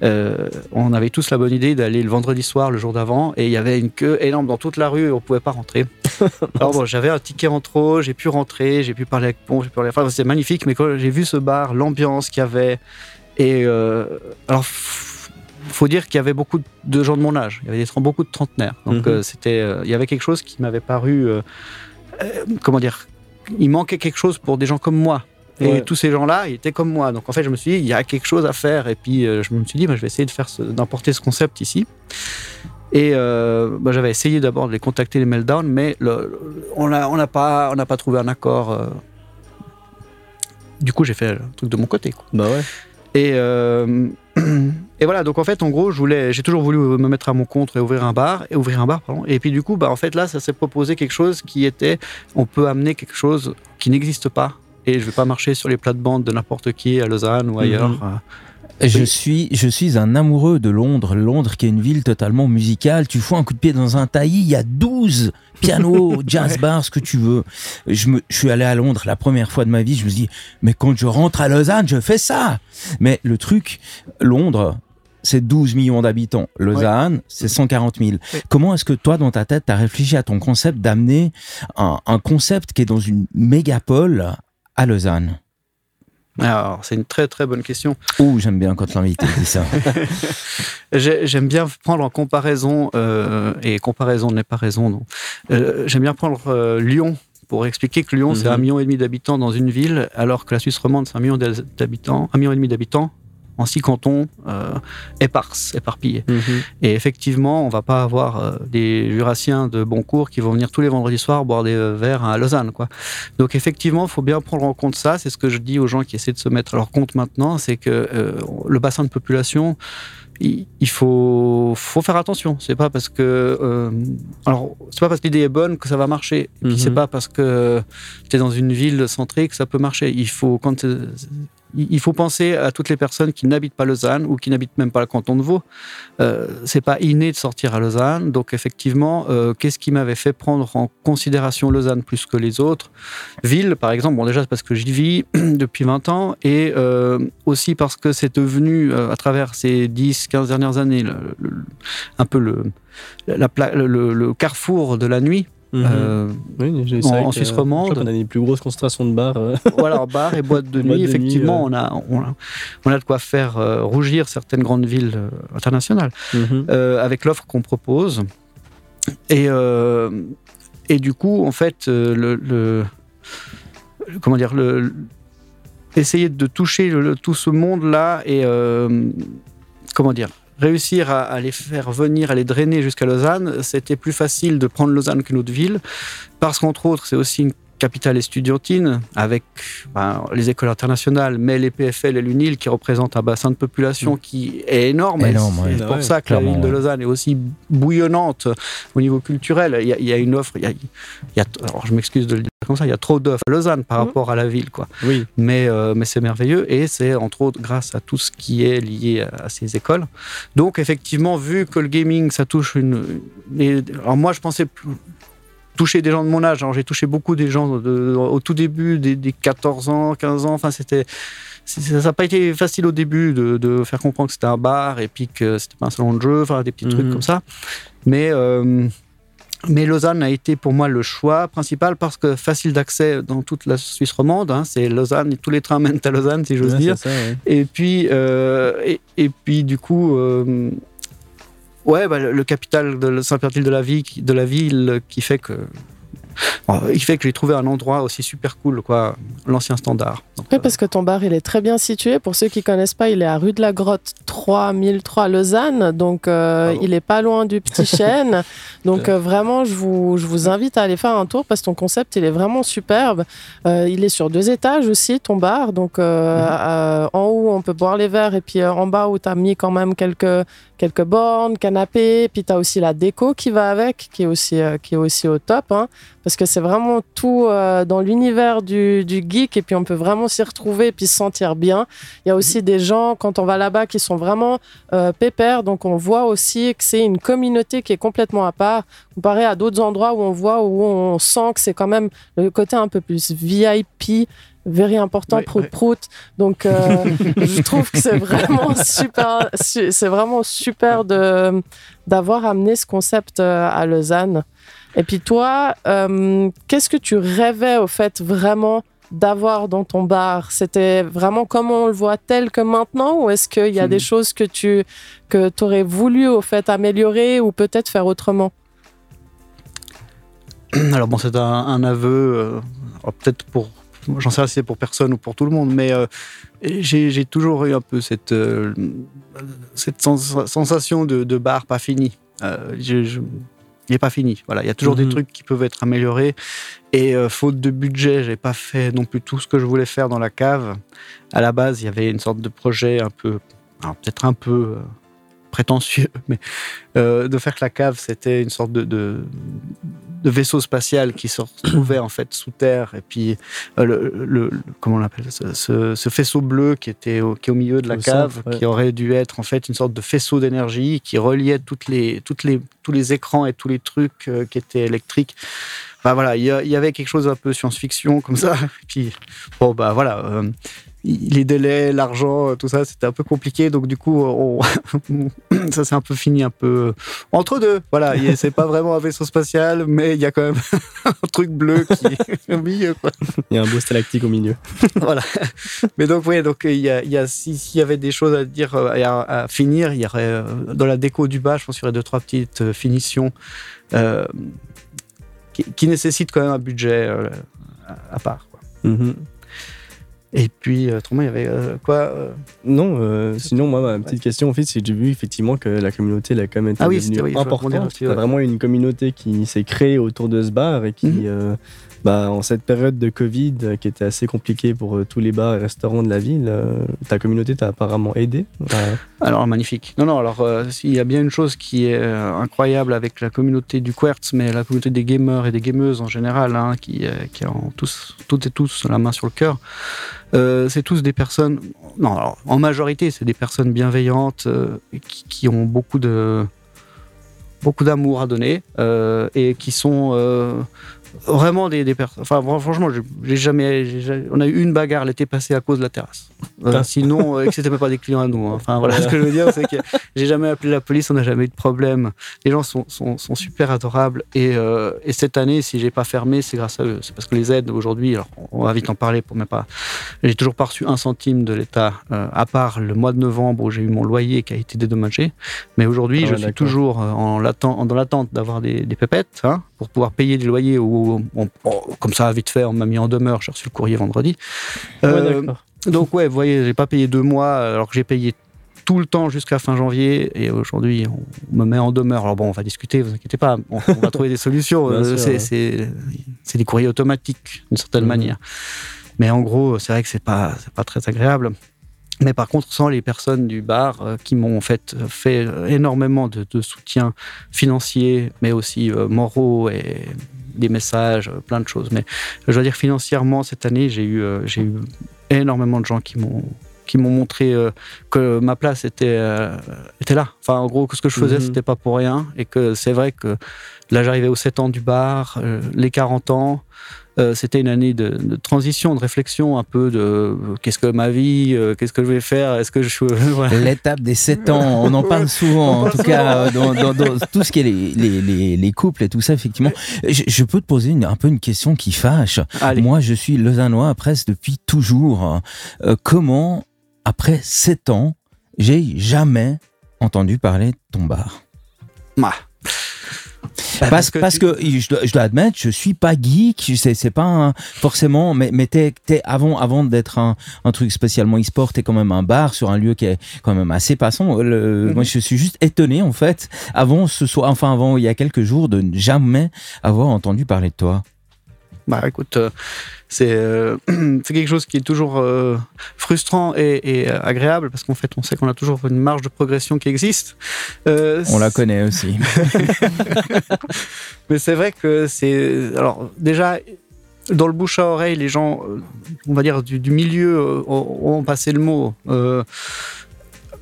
euh, on avait tous la bonne idée d'aller le vendredi soir, le jour d'avant, et il y avait une queue énorme dans toute la rue et on pouvait pas rentrer. Alors bon, j'avais un ticket en trop, j'ai pu rentrer, j'ai pu parler avec Pont, j'ai pu parler. Enfin, c'était magnifique, mais quand j'ai vu ce bar, l'ambiance qu'il y avait, et alors. Faut dire qu'il y avait beaucoup de gens de mon âge. Il y avait beaucoup de trentenaires. Donc Mhm. euh, c'était, euh, il y avait quelque chose qui m'avait paru, euh, comment dire, il manquait quelque chose pour des gens comme moi. Et Ouais. tous ces gens-là, ils étaient comme moi. Donc en fait, je me suis dit, il y a quelque chose à faire. Et puis euh, je me suis dit, bah, je vais essayer de faire d'importer ce concept ici. Et euh, bah, j'avais essayé d'abord de les contacter, les Meltdown, mais le- on n'a on pas, on pas trouvé un accord. euh. Du coup, j'ai fait le truc de mon côté. quoi. Bah ouais. Et, euh, et voilà, donc en fait, en gros, je voulais, j'ai toujours voulu me mettre à mon compte et ouvrir un bar, et ouvrir un bar, pardon. Et puis du coup, bah, en fait, là, ça s'est proposé quelque chose qui était, on peut amener quelque chose qui n'existe pas. Et je vais pas marcher sur les plates-bandes de n'importe qui à Lausanne ou ailleurs. Mhm. Euh, Je suis, je suis un amoureux de Londres. Londres, qui est une ville totalement musicale. Tu fous un coup de pied dans un taillis, il y a 12 pianos, jazz bars, ce que tu veux. Je, me, je suis allé à Londres la première fois de ma vie. Je me dis, mais quand je rentre à Lausanne, je fais ça. Mais le truc, Londres, c'est 12 millions d'habitants. Lausanne, c'est 140 000. Oui. Comment est-ce que toi, dans ta tête, tu as réfléchi à ton concept d'amener un, un concept qui est dans une mégapole à Lausanne? Alors, c'est une très très bonne question. Ouh, j'aime bien quand l'invité dit ça. J'ai- J'aime bien prendre en comparaison, euh, et comparaison n'est pas raison, non. Euh, J'aime bien prendre euh, Lyon pour expliquer que Lyon, c'est Mhm. un million et demi d'habitants dans une ville, alors que la Suisse romande, c'est un million d'habitants, un million et demi d'habitants en six cantons euh, éparses, éparpillés. Mhm. Et effectivement, on va pas avoir euh, des jurassiens de Boncourt qui vont venir tous les vendredis soirs boire des euh, verres à Lausanne. Quoi. Donc effectivement, il faut bien prendre en compte ça. C'est ce que je dis aux gens qui essaient de se mettre à leur compte maintenant, c'est que euh, le bassin de population, il, faut, faut faire attention. C'est pas parce que euh, alors c'est pas parce que l'idée est bonne que ça va marcher. Et puis Mhm. c'est pas parce que tu es dans une ville centrée que ça peut marcher. Il faut quand il faut penser à toutes les personnes qui n'habitent pas Lausanne ou qui n'habitent même pas le canton de Vaud. Euh, c'est pas inné de sortir à Lausanne. Donc effectivement, euh, qu'est-ce qui m'avait fait prendre en considération Lausanne plus que les autres? Villes, par exemple Bon, déjà c'est parce que j'y vis depuis 20 ans et euh, aussi parce que c'est devenu à travers ces 10, 15 dernières années un peu le carrefour de la nuit. Mhm. Euh, Oui, en- Suisse euh, romande. Qu'on a les plus grosses concentrations de bars. euh. voilà, bar et boîte de Boîte nuit, de nuit, effectivement, euh. on, a, on, a, on a de quoi faire euh, rougir certaines grandes villes euh, internationales Mhm. euh, avec l'offre qu'on propose. Et, euh, et du coup, en fait, euh, le, le- comment dire, le, le- essayer de toucher le- tout ce monde-là et euh, comment dire, réussir à, les faire venir, à les drainer jusqu'à Lausanne, c'était plus facile de prendre Lausanne qu'une autre ville, parce qu'entre autres, c'est aussi une capitale estudiantine avec ben, les écoles internationales, mais les PFL et l'UNIL qui représentent un bassin de population qui est énorme. Et Énorme, c'est ouais. pour Ouais, ça que la ville de ouais. Lausanne est aussi bouillonnante au niveau culturel. Il y a, il y a une offre, il y a, il y a- alors je m'excuse de le dire comme ça, il y a trop d'offres à Lausanne par Mhm. rapport à la ville, quoi. Oui. Mais, euh, mais c'est merveilleux et c'est entre autres grâce à tout ce qui est lié à, à ces écoles. Donc effectivement, vu que le gaming, ça touche une... et- alors moi, je pensais plus- toucher des gens de mon âge. Alors j'ai touché beaucoup des gens de- au tout début, des, des 14 ans, 15 ans. Enfin, c'était... Ça n'a pas été facile au début de, de faire comprendre que c'était un bar et puis que c'était pas un salon de jeu, enfin des petits trucs Mhm. comme ça. Mais, euh, mais Lausanne a été pour moi le choix principal parce que facile d'accès dans toute la Suisse romande. hein, c'est Lausanne, tous les trains mènent à Lausanne, si j'ose Ouais, dire. c'est ça, ouais. Et puis, euh, et, et puis du coup, euh, ouais, bah, le, capital de Saint-Pierre-de la ville, qui- de la ville, qui fait que, bon, qui fait que j'ai trouvé un endroit aussi super cool, quoi, l'ancien standard. Donc, Oui, parce que ton bar, il est très bien situé. Pour ceux qui connaissent pas, il est à rue de la Grotte 3003 Lausanne. Donc, euh, Bravo. il est pas loin du Petit Chêne. Donc, euh, vraiment, je vous, je vous invite à aller faire un tour parce que ton concept, il est vraiment superbe. Euh, il est sur deux étages aussi, ton bar. Donc, euh, euh, en haut, on peut boire les verres. Et puis, euh, en bas, où tu as mis quand même quelques, quelques bornes, canapés. Puis, tu as aussi la déco qui va avec, qui est aussi, euh, qui est aussi au top. hein parce que c'est vraiment tout euh, dans l'univers du, du geek et puis on peut vraiment s'y retrouver et puis se sentir bien. Il y a aussi des gens, quand on va là-bas, qui sont vraiment euh, pépères, donc on voit aussi que c'est une communauté qui est complètement à part, comparé à d'autres endroits où on voit, où on sent que c'est quand même le côté un peu plus VIP, very important, Oui, prout prout. Donc euh, je trouve que c'est vraiment super, su- c'est vraiment super de d'avoir amené ce concept euh, à Lausanne. Et puis toi, euh, qu'est-ce que tu rêvais au fait vraiment d'avoir dans ton bar? C'était vraiment comme on le voit tel que maintenant ou est-ce qu'il y a Hmm. des choses que tu que aurais voulu au fait améliorer ou peut-être faire autrement? Alors bon, c'est un, un aveu. euh, Alors, Peut-être pour, j'en sais c'est pour personne ou pour tout le monde, mais euh, j'ai toujours eu un peu cette, euh, cette sens- sensation de, de bar pas fini. Je- je- il n'est pas fini. Voilà, il y a toujours des Mhm. trucs qui peuvent être améliorés. Et euh, faute de budget, j'ai pas fait non plus tout ce que je voulais faire dans la cave. À la base, il y avait une sorte de projet un peu, peut-être un peu euh, prétentieux, mais euh, de faire que la cave c'était une sorte de, de, de vaisseau spatial qui se retrouvait en fait sous terre. Et puis euh, le, comment on l'appelle ce, ce- ce faisceau bleu qui était au, qui est au milieu de la cave, centre, ouais. qui aurait dû être en fait une sorte de faisceau d'énergie qui reliait toutes les, toutes les, tous les écrans et tous les trucs euh, qui étaient électriques. Voilà, il y, a- il y avait quelque chose un peu science-fiction comme ça. Et puis bon bah voilà. euh, les délais, l'argent, tout ça, c'était un peu compliqué. Donc, du coup, on- ça s'est un peu fini un peu entre deux. Voilà, c'est pas vraiment un vaisseau spatial, mais il y a quand même un truc bleu qui est au milieu. Quoi. Il y a un beau stalactique au milieu. voilà. Mais donc, oui, donc, il y a, il y a- si- s'il y avait des choses à dire euh, à, à finir, il y aurait euh, dans la déco du bas, je pense qu'il y aurait deux, trois petites euh, finitions euh, qui, qui nécessitent quand même un budget euh, à, à part. quoi. Mhm. Et puis, euh, autrement, il y avait euh, quoi euh, Non, euh, sinon, moi, ma petite question, en fait, c'est que j'ai vu effectivement que la communauté, elle a quand même été Ah oui, oui, importante. ouais. vraiment une communauté qui s'est créée autour de ce bar et qui, Mhm. Bah, en cette période de Covid euh, qui était assez compliquée pour euh, tous les bars et restaurants de la ville, euh, ta communauté t'a apparemment aidé. Alors magnifique. Non, non, alors il y a bien une chose qui est incroyable avec la communauté du Quartz, mais la communauté des gamers et des gameuses en général, hein, qui, qui ont tous, toutes et tous la main sur le cœur. C'est tous des personnes, non, alors, en majorité, c'est des personnes bienveillantes qui, ont beaucoup de beaucoup d'amour à donner et qui sont vraiment des, des personnes. Enfin, fran- franchement, j'ai- jamais, on a eu une bagarre l'été passé à cause de la terrasse. Euh. Sinon, euh, que c'était même pas des clients à nous. hein. Enfin, voilà ce que je veux dire, c'est que j'ai jamais appelé la police, on n'a jamais eu de problème. Les gens sont, sont, sont super adorables. Et, euh, et cette année, si j'ai pas fermé, c'est grâce à eux. C'est parce que les aides aujourd'hui, alors on va vite en parler pour même pas. J'ai toujours pas reçu un centime de l'État, euh, à part le mois de novembre où j'ai eu mon loyer qui a été dédommagé. Mais aujourd'hui, Ah je suis toujours en dans l'attente d'avoir des, des pépettes hein, pour pouvoir payer des loyers. Ou on- on- comme ça, vite fait, on m'a mis en demeure. J'ai reçu le courrier vendredi. Euh, donc ouais, vous voyez, j'ai pas payé deux mois alors que j'ai payé tout le temps jusqu'à fin janvier et aujourd'hui on me met en demeure. Alors bon, on va discuter, vous inquiétez pas, on, on va trouver des solutions. Euh, c'est, ouais. des courriers automatiques d'une certaine Mhm. manière. Mais en gros, c'est vrai que c'est pas, pas très agréable. Mais par contre, sans les personnes du bar euh, qui m'ont en fait fait énormément de, de soutien financier, mais aussi euh, moraux et des messages, euh, plein de choses. Mais je dois dire financièrement cette année, j'ai eu, euh, j'ai eu énormément de gens qui m'ont qui m'ont montré euh, que ma place était euh, était là. Enfin, en gros, que ce que je faisais, Mhm. c'était pas pour rien, et que c'est vrai que là, j'arrivais aux 7 ans du bar, euh, les 40 ans. Euh, c'était une année de, de transition, de réflexion, un peu de euh, qu'est-ce que ma vie, euh, qu'est-ce que je vais faire, est-ce que je suis voilà. L'étape des 7 ans, on en parle souvent, en tout cas, dans, dans- dans tout ce qui est les, les- les- les couples et tout ça, effectivement. Je, je peux te poser une- un peu une question qui fâche. Allez. Moi, je suis lausannois presque depuis toujours. Euh, comment, après 7 ans, j'ai jamais entendu parler de ton bar? Bah, parce, que parce tu- que, je, dois, je dois admettre, je suis pas geek, c'est c'est pas un- forcément, mais, mais t'es, t'es- avant, avant d'être un, un truc spécialement e-sport, t'es quand même un bar sur un lieu qui est quand même assez passant. Le, Mhm. Moi, je suis juste étonné en fait, avant ce soir, enfin avant il y a quelques jours, de jamais avoir entendu parler de toi. Bah écoute, euh, c'est euh, c'est quelque chose qui est toujours euh, frustrant et, et, agréable parce qu'en fait on sait qu'on a toujours une marge de progression qui existe. Euh, On la connaît aussi. Mais c'est vrai que c'est. Alors, déjà, dans le bouche à oreille, les gens, on va dire, du, du milieu ont, ont passé le mot.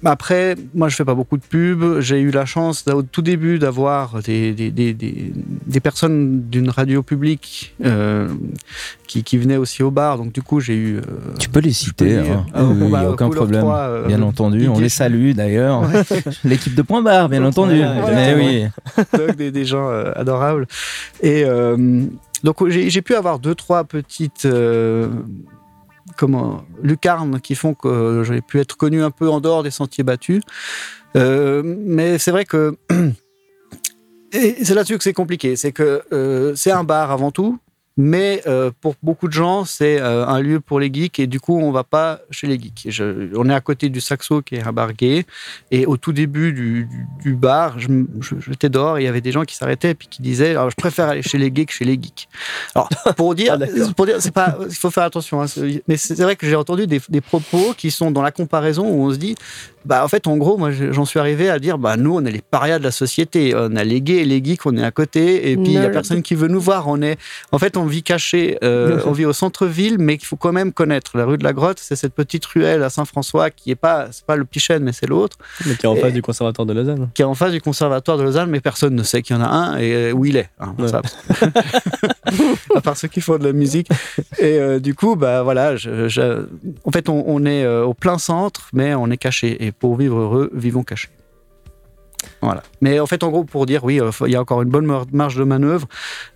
Euh, après, moi, je fais pas beaucoup de pubs. J'ai eu la chance, au tout début, d'avoir des, des, des, des, personnes d'une radio publique euh, qui, qui venaient aussi au bar. Donc, du coup, j'ai eu. euh, Tu peux les citer, peux dire. hein. Ah, Oui, oui, bah, a aucun problème. 3, euh, Bien entendu, on les salue d'ailleurs. L'équipe de Point Bar, bien entendu. Mais oui. donc des, des gens euh, adorables. Et euh, donc j'ai j'ai pu avoir deux, trois petites euh, comment, lucarnes qui font que j'ai pu être connu un peu en dehors des sentiers battus. Euh, mais c'est vrai que c'est là-dessus que c'est compliqué. C'est que euh, c'est un bar avant tout. Mais euh, pour beaucoup de gens, c'est euh, un lieu pour les geeks et du coup, on va pas chez les geeks. Je- on est à côté du Saxo qui est un bar gay et au tout début du, du- du bar, je m- je- j'étais dehors et il y avait des gens qui s'arrêtaient et puis qui disaient Alors, je préfère aller chez les gays que chez les geeks. Alors, pour dire, Ah, pour dire c'est pas, il faut faire attention. hein, mais c'est vrai que j'ai entendu des, des propos qui sont dans la comparaison où on se dit bah, en fait, en gros, moi, j'en suis arrivé à dire, bah, nous, on est les parias de la société. On a les gays et les geeks, on est à côté. Et puis, il y a personne qui veut nous voir. On est, en fait, on vit caché. euh, on vit au centre-ville, mais qu'il faut quand même connaître. La rue de la Grotte, c'est cette petite ruelle à Saint-François qui est pas, c'est pas le petit chêne, mais c'est l'autre, Mais qui est en Et- face du conservatoire de Lausanne. qui est en face du conservatoire de Lausanne, mais personne ne sait qu'il y en a un et euh, où il est. hein. Ouais. Ça- à part ceux qui font de la musique. Et euh, du coup, bah voilà, je- je- en fait, on, on est au plein centre, mais on est caché. Et pour vivre heureux, vivons cachés. Voilà. Mais en fait, en gros, pour dire, oui, euh, il y a encore une bonne mar- marge de manœuvre.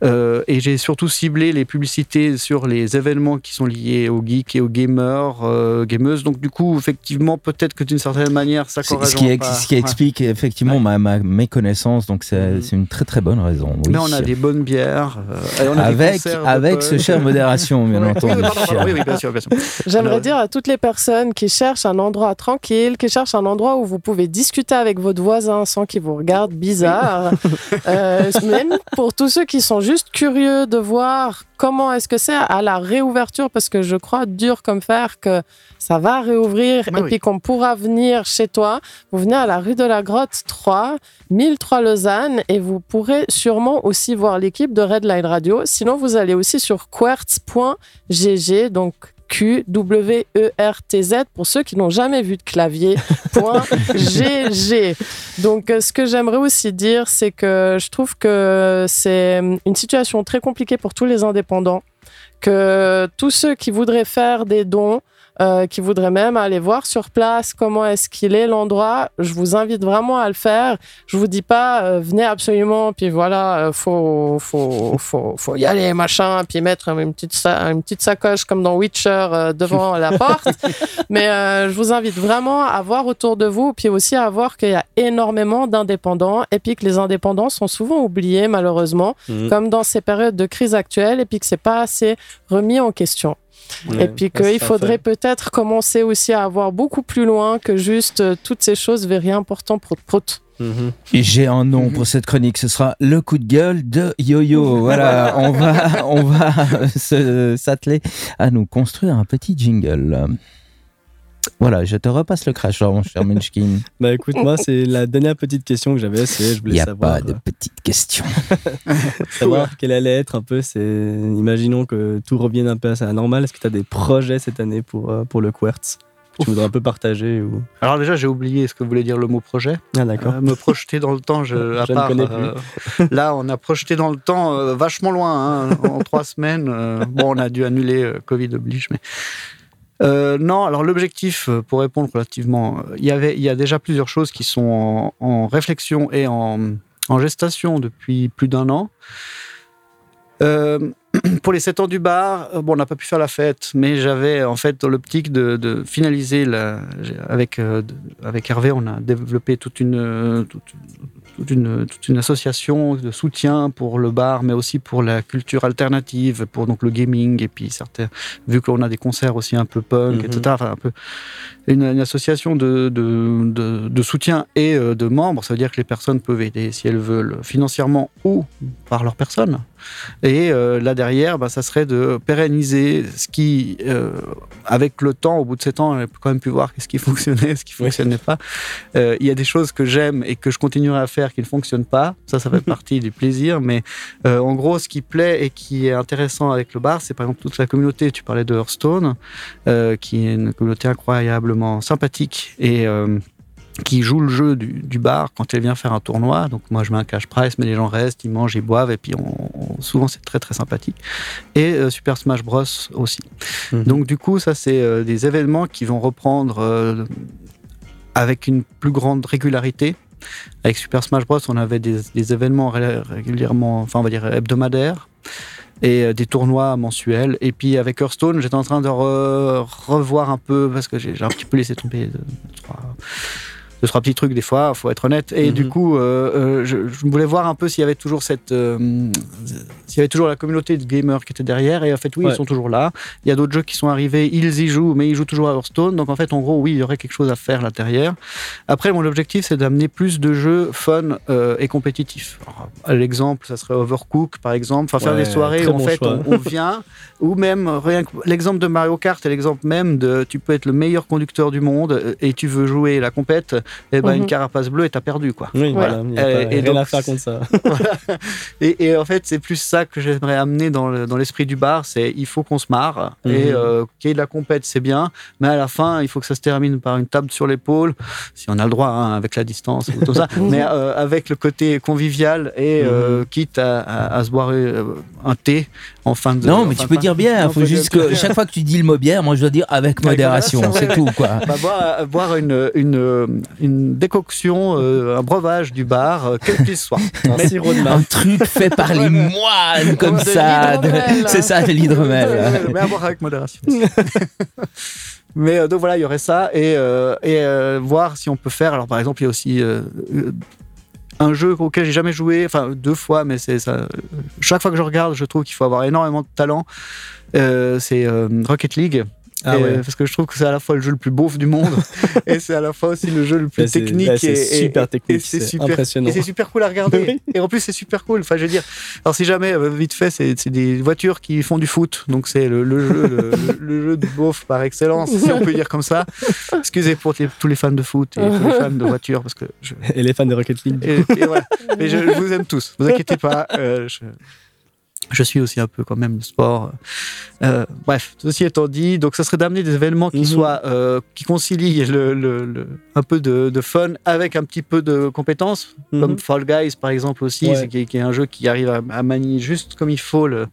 Euh, et j'ai surtout ciblé les publicités sur les événements qui sont liés aux geeks et aux gamers, euh, gameuses. Donc, du coup, effectivement, peut-être que d'une certaine manière, ça correspond Ce qui, ex- ce qui explique effectivement ma, ma méconnaissance, donc c'est c'est une très très bonne raison. Oui. Mais on a des bonnes bières. euh, on a avec avec ce cher modération, bien entendu. oui, oui, bien sûr, bien sûr. J'aimerais Alors- dire à toutes les personnes qui cherchent un endroit tranquille, qui cherchent un endroit où vous pouvez discuter avec votre voisin sans qu'il vous regarde bizarre, euh, même pour tous ceux qui sont juste curieux de voir comment est-ce que c'est à la réouverture, parce que je crois dur comme fer que ça va réouvrir Bah et oui. puis qu'on pourra venir chez toi. Vous venez à la rue de la Grotte 3, 1003 Lausanne, et vous pourrez sûrement aussi voir l'équipe de Red Light Radio. Sinon, vous allez aussi sur quartz.gg, donc Q-W-E-R-T-Z, pour ceux qui n'ont jamais vu de clavier, point GG. Donc, euh, ce que j'aimerais aussi dire, c'est que je trouve que c'est une situation très compliquée pour tous les indépendants, que tous ceux qui voudraient faire des dons, euh, qui voudraient même aller voir sur place comment est-ce qu'il est l'endroit, je vous invite vraiment à le faire. Je vous dis pas euh, venez absolument puis voilà euh, faut faut faut faut y aller machin puis mettre une petite une petite sacoche comme dans Witcher euh, devant la porte. Mais euh, je vous invite vraiment à voir autour de vous puis aussi à voir qu'il y a énormément d'indépendants et puis que les indépendants sont souvent oubliés malheureusement Mhm. comme dans ces périodes de crise actuelle et puis que c'est pas assez remis en question. Ouais, Et puis qu'il faudrait peut-être commencer aussi à avoir beaucoup plus loin que juste euh, toutes ces choses very important prout prout. Et J'ai un nom pour cette chronique, ce sera le coup de gueule de Yo-Yo. Voilà, on va, on va se- s'atteler à nous construire un petit jingle. Voilà, je te repasse le crash, mon cher Munchkin. Bah écoute, moi, c'est la dernière petite question que j'avais, c'est je Il voulais n'y a savoir, pas de euh, petites questions. savoir quelle allait être un peu, c'est imaginons que tout revienne un peu à la normale. Est-ce que tu as des projets cette année pour, euh, pour le Quartz que tu voudrais un peu partager ou... Alors déjà, j'ai oublié ce que voulait dire le mot projet. Ah d'accord. Euh, me projeter dans le temps, je, à Je ne part, connais plus. euh, là, on a projeté dans le temps euh, vachement loin, hein, en trois semaines. euh, bon, on a dû annuler, euh, Covid oblige, mais. Euh, non, alors l'objectif, euh, pour répondre relativement, euh, il y avait, il y a déjà plusieurs choses qui sont en, réflexion et en, gestation depuis plus d'un an. Pour les 7 ans du bar, bon, on n'a pas pu faire la fête, mais j'avais en fait dans l'optique de, finaliser la, avec, avec Hervé, on a développé toute une, toute une, toute une association de soutien pour le bar, mais aussi pour la culture alternative, pour donc le gaming, et puis certains, vu qu'on a des concerts aussi un peu punk, Mhm. etc. Enfin, un peu une, une association de, de, de, de soutien et euh, de membres. Ça veut dire que les personnes peuvent aider si elles veulent financièrement ou par leur personne. Et euh, là derrière, bah, ça serait de pérenniser ce qui, euh, avec le temps, au bout de sept ans, on a quand même pu voir ce qui fonctionnait, ce qui Oui. fonctionnait pas. Euh, Il y a des choses que j'aime et que je continuerai à faire qui ne fonctionnent pas. Ça, ça fait partie du plaisir. Mais en gros, ce qui plaît et qui est intéressant avec le bar, c'est par exemple toute la communauté. Tu parlais de Hearthstone, qui est une communauté incroyablement sympathique et qui joue le jeu du, du bar quand elle vient faire un tournoi. Donc moi, je mets un cash price, mais les gens restent, ils mangent, ils boivent, et puis on, on- souvent c'est très très sympathique. Et euh, Super Smash Bros aussi. Mhm. Donc du coup, ça c'est euh, des événements qui vont reprendre euh, avec une plus grande régularité. Avec Super Smash Bros, on avait des, des événements ré- régulièrement, enfin on va dire hebdomadaires et des tournois mensuels. Et puis avec Hearthstone, j'étais en train de re- revoir un peu parce que j'ai j'ai un petit peu laissé tomber deux, trois, deux trois petits trucs des fois, faut être honnête. Et Mhm. du coup, euh, euh, je, je voulais voir un peu s'il y avait toujours cette, euh, s'il y avait toujours la communauté de gamers qui était derrière. Et en fait, oui, Ouais. ils sont toujours là. Il y a d'autres jeux qui sont arrivés, ils y jouent, mais ils jouent toujours à Hearthstone. Donc en fait, en gros, oui, il y aurait quelque chose à faire là derrière. Après, mon objectif, c'est d'amener plus de jeux fun euh, et compétitifs. L'exemple, ça serait Overcook, par exemple. Enfin, faire Ouais, des soirées où en fait, on, on vient, ou même rien que l'exemple de Mario Kart est l'exemple même de tu peux être le meilleur conducteur du monde et tu veux jouer la compète, et ben Mhm. une carapace bleue et t'as perdu quoi. Oui, voilà. Pas, et rien donc, à faire contre ça. Et, et en fait, c'est plus ça que j'aimerais amener dans le- dans l'esprit du bar, c'est il faut qu'on se marre et Mhm. euh, qu'il y ait de la compète, c'est bien, mais à la fin, il faut que ça se termine par une table sur l'épaule, si on a le droit, hein, avec la distance ou tout ça, mais euh, avec le côté convivial et euh, quitte à, à- à se boire un thé en fin de. Non, mais tu peux dire bien. Non, Il faut juste que chaque fois que tu dis le mot bière, moi je dois dire avec modération. C'est tout, quoi. Bah, boire, boire une, une, une décoction, euh, un breuvage du bar, euh, quel qu'il soit. Un truc fait par les moines, comme ça. C'est ça, de l'hydromel. mais à boire avec modération. mais euh, donc voilà, il y aurait ça et, euh, et euh, voir si on peut faire. Alors par exemple, il y a aussi euh, euh, un jeu auquel j'ai jamais joué, enfin deux fois, mais c'est. Chaque fois que je regarde, je trouve qu'il faut avoir énormément de talent. Euh, c'est euh, Rocket League. Ah ouais. Parce que je trouve que c'est à la fois le jeu le plus beauf du monde et c'est à la fois aussi le jeu le plus Là, technique. là, et, super et technique, c'est c'est super, impressionnant. et c'est super cool à regarder. et en plus, c'est super cool. Enfin, je veux dire, alors si jamais, euh, vite fait, c'est des voitures qui font du foot. Donc c'est le, le jeu, le, le- le jeu de beauf par excellence, si on peut dire comme ça. Excusez pour les- tous les fans de foot et tous les fans de voitures parce que je, Et les fans de Rocket League. et, et voilà. Mais je, je vous aime tous. Vous inquiétez pas. euh, je, je suis aussi un peu quand même le sport. Euh, bref, ceci étant dit, donc ça serait d'amener des événements qui Mhm. soient euh, qui concilient le, le- le- un peu de, de fun avec un petit peu de compétences, Mhm. comme Fall Guys par exemple aussi, Ouais. qui, est- qui est un jeu qui arrive à, à manier juste comme il faut le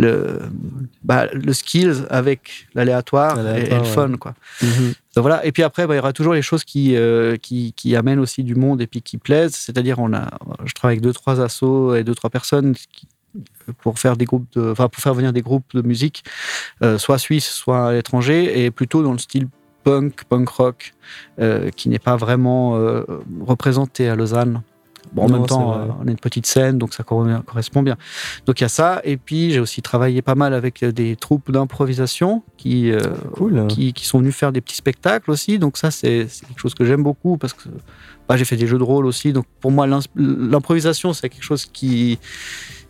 le, bah, le skills avec l'aléatoire et, le ouais. fun quoi. Mhm. Donc voilà. Et puis après, bah, il y aura toujours les choses qui, euh, qui, qui amènent aussi du monde et puis qui plaisent. C'est-à-dire, on a, je travaille avec deux, trois assos et deux, trois personnes qui- pour faire des groupes de, enfin, pour faire venir des groupes de musique, euh, soit suisse, soit à l'étranger, et plutôt dans le style punk, punk rock, euh, qui n'est pas vraiment euh, représenté à Lausanne. Bon, en Non, même temps, on est une petite scène, donc ça corre- correspond bien. Donc il y a ça, et puis j'ai aussi travaillé pas mal avec des troupes d'improvisation qui, euh, Cool. qui, qui sont venus faire des petits spectacles aussi. Donc ça, c'est quelque chose que j'aime beaucoup parce que bah, j'ai fait des jeux de rôle aussi. Donc pour moi, l'improvisation, c'est quelque chose qui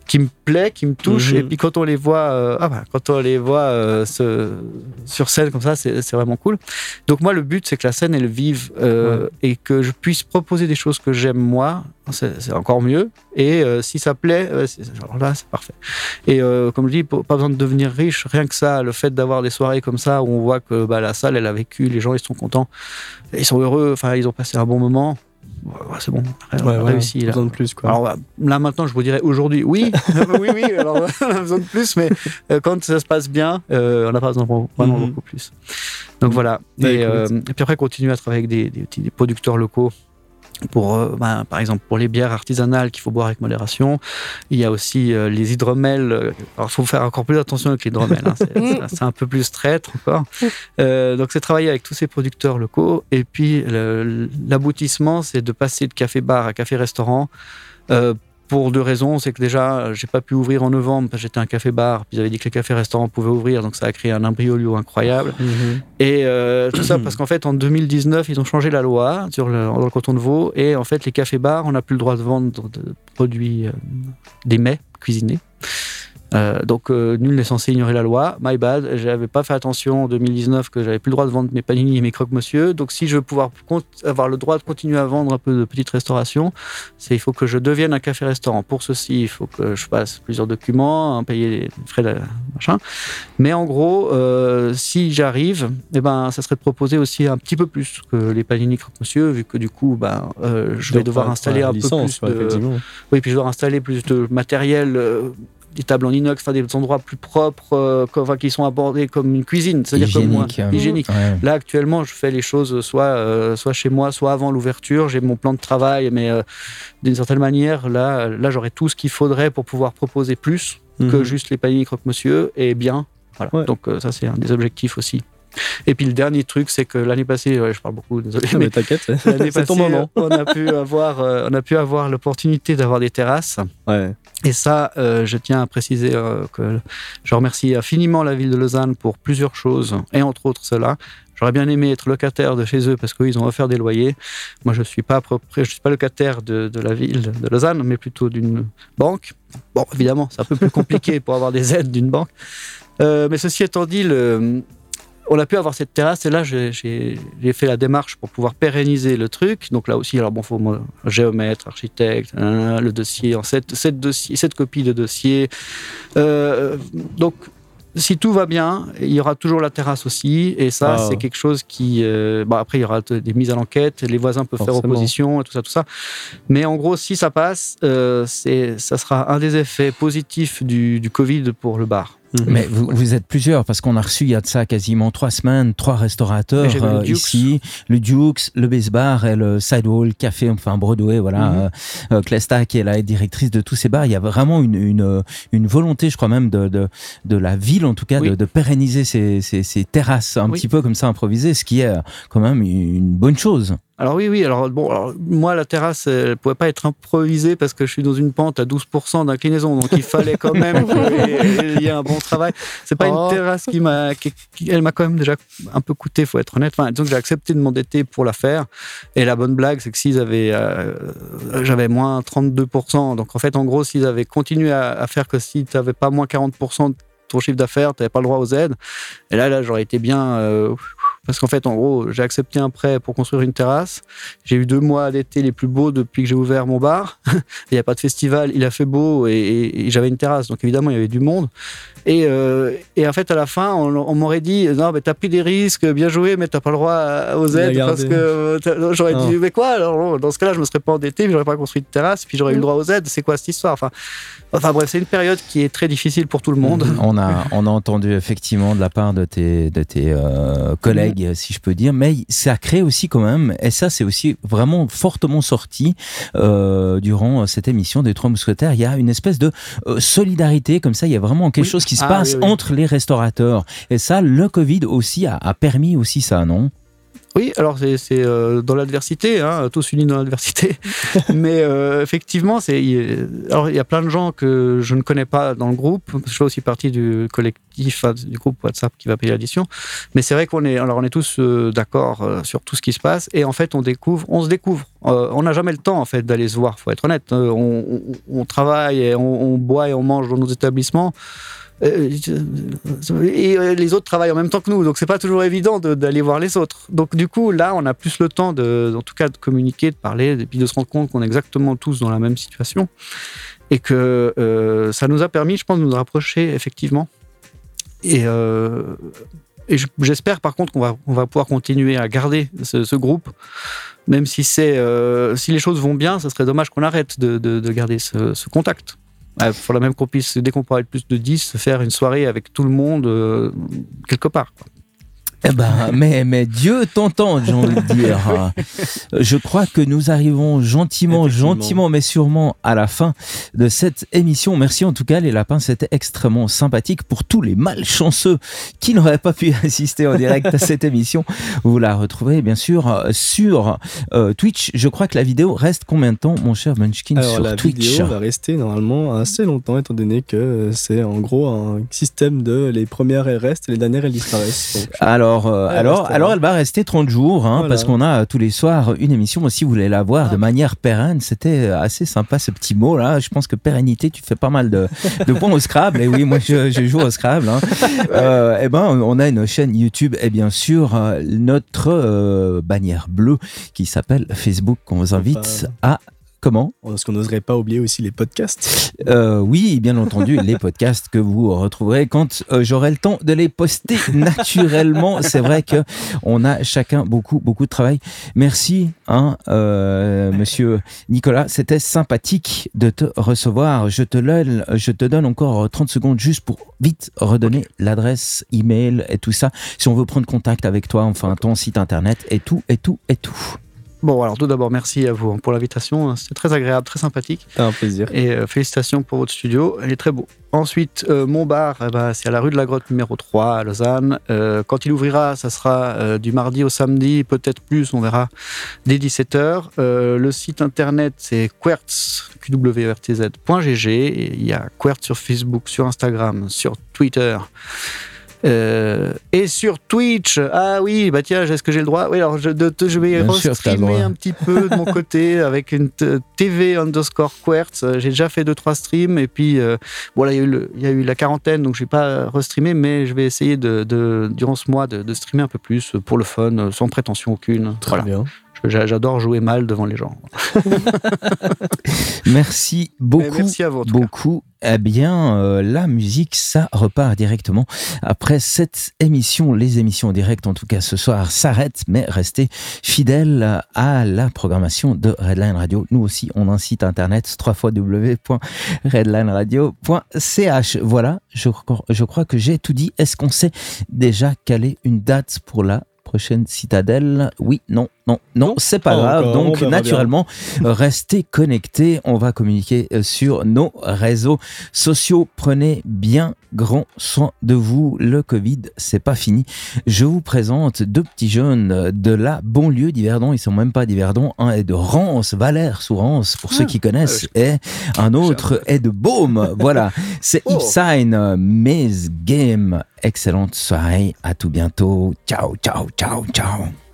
qui me plaît, qui me touche. Mhm. Et puis quand on les voit, euh, ah bah, quand on les voit euh, se- sur scène comme ça, c'est vraiment cool. Donc moi, le but, c'est que la scène elle vive euh, et que je puisse proposer des choses que j'aime moi. C'est encore mieux. Et si ça plaît, alors là, c'est parfait. Et comme je dis, pas besoin de devenir riche, rien que ça, le fait d'avoir des soirées comme ça où on voit que bah, la salle, elle a vécu, les gens, ils sont contents, ils sont heureux, enfin, ils ont passé un bon moment. Ouais, ouais, c'est bon, on a Ouais, réussi. Là. besoin de plus, quoi. Alors là maintenant, je vous dirais aujourd'hui, oui, oui, oui. Alors on a besoin de plus, mais euh, quand ça se passe bien, euh, on n'a pas besoin de vraiment Mhm. beaucoup plus. Donc voilà. Bah, et, euh, et puis après, continuer à travailler avec des, des petits des producteurs locaux. Pour, euh, ben, par exemple, pour les bières artisanales qu'il faut boire avec modération. Il y a aussi euh, les hydromels. Alors, il faut faire encore plus attention avec l'hydromel. hein, c'est- un peu plus traître encore. Euh, donc, c'est travailler avec tous ces producteurs locaux. Et puis, l'aboutissement, c'est de passer de café-bar à café-restaurant. euh, pour deux raisons, c'est que déjà, euh, j'ai pas pu ouvrir en novembre parce que j'étais un café-bar, puis j'avais dit que les cafés-restaurants pouvaient ouvrir, donc ça a créé un imbroglio incroyable. Mhm. Et euh, tout ça parce qu'en fait, en 2019, ils ont changé la loi sur le, dans le canton de Vaud. Et en fait, les cafés-bars, on n'a plus le droit de vendre de produits, euh, des mets cuisinés. Euh, donc, euh, nul n'est censé ignorer la loi. My bad. J'avais pas fait attention en 2019 que j'avais plus le droit de vendre mes panini et mes croque-monsieur. Donc, si je veux pouvoir avoir le droit de continuer à vendre un peu de petite restauration, c'est il faut que je devienne un café-restaurant. Pour ceci, il faut que je passe plusieurs documents, hein, payer les frais de machin. Mais en gros, euh, si j'arrive, eh ben, ça serait de proposer aussi un petit peu plus que les panini croque-monsieur, vu que du coup, ben, je vais Donc, devoir installer un licence, peu plus de, oui, puis je dois installer plus de matériel, des tables en inox, enfin des endroits plus propres, euh, enfin, qui sont abordés comme une cuisine, c'est-à-dire comme moi, Hygiénique. hygiénique. Ouais. Là actuellement, je fais les choses soit euh, soit chez moi, soit avant l'ouverture. J'ai mon plan de travail, mais euh, d'une certaine manière, là, là, j'aurai tout ce qu'il faudrait pour pouvoir proposer plus que Mhm. juste les paniers croque-monsieur et bien. Voilà. Ouais. Donc euh, ça, c'est un des objectifs aussi Et puis le dernier truc, c'est que l'année passée, ouais, je parle beaucoup, désolé, Mais mais t'inquiète, c'est ton moment. on a pu avoir, euh, on a pu avoir l'opportunité d'avoir des terrasses. Ouais. Et ça, euh, je tiens à préciser euh, que je remercie infiniment la ville de Lausanne pour plusieurs choses, et entre autres cela. J'aurais bien aimé être locataire de chez eux parce qu'ils ont offert des loyers. Moi, je suis pas propri- je suis pas locataire de, de la ville de Lausanne, mais plutôt d'une banque. Bon, évidemment, c'est un peu plus compliqué pour avoir des aides d'une banque. Euh, mais ceci étant dit, le- on a pu avoir cette terrasse et là, j'ai- fait la démarche pour pouvoir pérenniser le truc. Donc là aussi, alors bon, faut moi, géomètre, architecte, hein, le dossier en sept, sept dossiers, sept copies de dossiers. Euh, donc si tout va bien, il y aura toujours la terrasse aussi. Et ça, Ah. c'est quelque chose qui. euh, bon, après, il y aura des mises à l'enquête, les voisins peuvent faire opposition et tout ça, tout ça. Mais en gros, si ça passe, euh, ça sera un des effets positifs du, du Covid pour le bar. Mais vous, vous êtes plusieurs, parce qu'on a reçu il y a de ça quasiment trois semaines, trois restaurateurs le euh, Dukes. ici. Le Dukes, le Base Bar et le Sidewall Café, enfin Broadway, voilà. Mhm. euh, euh, Clesta, qui est la directrice de tous ces bars. Il y a vraiment une, une, euh, une volonté, je crois même, de, de, de la ville, en tout cas, Oui. de, de pérenniser ces, ces, ces terrasses un Oui. petit peu comme ça improvisées, ce qui est euh, quand même une bonne chose. Alors oui, oui. Alors bon, alors, moi la terrasse, elle pouvait pas être improvisée parce que je suis dans une pente à 12% d'inclinaison, donc il fallait quand même qu'il y ait un bon travail. C'est pas Oh. une terrasse qui m'a, qui- qui- elle m'a quand même déjà un peu coûté, faut être honnête. Enfin, donc j'ai accepté de m'endetter pour la faire. Et la bonne blague, c'est que s'ils avaient, euh, j'avais moins 32%. Donc en fait, en gros, s'ils avaient continué à, à faire que si tu n'avais pas moins 40% de ton chiffre d'affaires, tu n'avais pas le droit aux aides. Et là, là, j'aurais été bien. euh, parce qu'en fait, en gros, j'ai accepté un prêt pour construire une terrasse. J'ai eu deux mois d'été les plus beaux depuis que j'ai ouvert mon bar. il n'y a pas de festival, il a fait beau et, et- et j'avais une terrasse. Donc évidemment, il y avait du monde. Et, euh, et en fait, à la fin, on, on m'aurait dit Non, mais t'as pris des risques, bien joué, mais t'as pas le droit aux aides. Parce que euh, j'aurais dit Mais quoi alors Dans ce cas-là, je me serais pas endetté, puis j'aurais pas construit de terrasse, puis j'aurais eu le droit aux aides. C'est quoi cette histoire? Enfin, enfin bref, c'est une période qui est très difficile pour tout le monde. On a, on a entendu effectivement de la part de tes, de tes euh, collègues, si je peux dire, mais ça crée aussi quand même, et ça c'est aussi vraiment fortement sorti euh, durant cette émission des Trois Mousquetaires, il y a une espèce de euh, solidarité, comme ça, il y a vraiment quelque Oui. chose qui se Ah, passe oui, oui. entre les restaurateurs. Et ça, le Covid aussi a, a permis aussi ça, non? Oui, alors c'est euh, dans l'adversité, hein, tous unis dans l'adversité. Mais euh, effectivement, c'est il- alors il y a plein de gens que je ne connais pas dans le groupe. Je fais aussi partie du collectif, du groupe WhatsApp qui va payer l'addition. Mais c'est vrai qu'on est, alors on est tous euh, d'accord euh, sur tout ce qui se passe. Et en fait, on découvre, on se découvre. On n'a jamais le temps en fait d'aller se voir. Faut être honnête. On, on- on travaille, et on, on boit et on mange dans nos établissements. Euh, et euh, les autres travaillent en même temps que nous, donc c'est pas toujours évident de- d'aller voir les autres. Donc du coup, là, on a plus le temps de, en tout cas, de communiquer, de parler, et puis de se rendre compte qu'on est exactement tous dans la même situation, et que euh, ça nous a permis, je pense, de nous rapprocher effectivement. Et, euh, et je- j'espère par contre qu'on va, pouvoir continuer à garder ce, groupe, même si c'est, euh, si les choses vont bien, ce serait dommage qu'on arrête de, de- de garder ce contact. Il faudra même qu'on puisse, dès qu'on pourra être plus de 10, faire une soirée avec tout le monde euh, quelque part. quoi. Eh ben, mais, mais Dieu t'entend, j'ai envie de dire. Je crois que nous arrivons gentiment, gentiment, mais sûrement à la fin de cette émission. Merci en tout cas, les lapins, c'était extrêmement sympathique. Pour tous les malchanceux qui n'auraient pas pu assister en direct à cette émission, vous la retrouverez bien sûr sur euh, Twitch. Je crois que la vidéo reste combien de temps, mon cher Munchkin, Alors sur la Twitch vidéo va rester normalement assez longtemps étant donné que c'est en gros un système de les premières elles restent et les dernières elles disparaissent. Donc, Alors, euh, Elle alors, restera. alors, elle va rester 30 jours, hein, Voilà. parce qu'on a euh, tous les soirs une émission. Si vous voulez la voir de manière pérenne, c'était euh, assez sympa ce petit mot là. Je pense que pérennité, tu fais pas mal de, de points au Scrabble. Et oui, moi je, je joue au Scrabble. Hein. Euh, eh ben, on a une chaîne YouTube et bien sûr euh, notre euh, bannière bleue qui s'appelle Facebook qu'on vous invite à Comment Est-ce qu'on n'oserait pas oublier aussi les podcasts Euh, Oui, bien entendu, les podcasts que vous retrouverez quand euh, j'aurai le temps de les poster naturellement. C'est vrai que on a chacun beaucoup, beaucoup de travail. Merci, hein, euh, monsieur Nicolas. C'était sympathique de te recevoir. Je te, donne, je te donne encore 30 secondes juste pour vite redonner l'adresse email et tout ça. Si on veut prendre contact avec toi, enfin ton site internet et tout, et tout, et tout. Bon, alors tout d'abord, merci à vous hein, pour l'invitation. C'était très agréable, très sympathique. C'était un plaisir. Et euh, félicitations pour votre studio, il est très beau. Ensuite, euh, mon bar, eh ben, c'est à la rue de la Grotte numéro 3 à Lausanne. Euh, quand il ouvrira, ça sera du mardi au samedi, peut-être plus, on verra, dès 17h. le site internet, c'est quertz, qwertz.gg. Et Il y a Quertz sur Facebook, sur Instagram, sur Twitter. Euh, et sur Twitch, ah oui, bah tiens, est-ce que j'ai le droit? Oui, alors je, de- de- je vais streamer un petit peu de mon côté avec une TV underscore Quertz. Euh, J'ai déjà fait deux trois streams et puis euh, voilà, il y, a eu le- il y a eu la quarantaine, donc je vais pas restreamer, mais je vais essayer de, de- durant ce mois de, streamer un peu plus euh, pour le fun, euh, sans prétention aucune. Très Voilà. bien. J'adore jouer mal devant les gens. Merci Mais beaucoup. merci à vous. beaucoup. Eh bien, euh, la musique, ça repart directement. Après cette émission, les émissions directes, en tout cas ce soir, s'arrêtent, mais restez fidèles à la programmation de Redline Radio. Nous aussi, on a un site internet, www.redlineradio.ch. Voilà, je, crois- je crois que j'ai tout dit. Est-ce qu'on sait déjà caler une date pour la prochaine citadelle? Oui, non, non, non, c'est pas pas grave. Donc, bien. naturellement, restez connectés. On va communiquer sur nos réseaux sociaux. Prenez bien grand soin de vous. Le Covid, c'est pas fini. Je vous présente deux petits jeunes de la banlieue d'Yverdon. Ils sont même pas d'Yverdon. Un est de Rance, Valère sous Rance, pour ceux qui connaissent, et un autre est de Baume. Voilà. C'est Oh. Ipsign, euh, Maze Game. Excellente soirée. À tout bientôt. Ciao, ciao, ciao, ciao.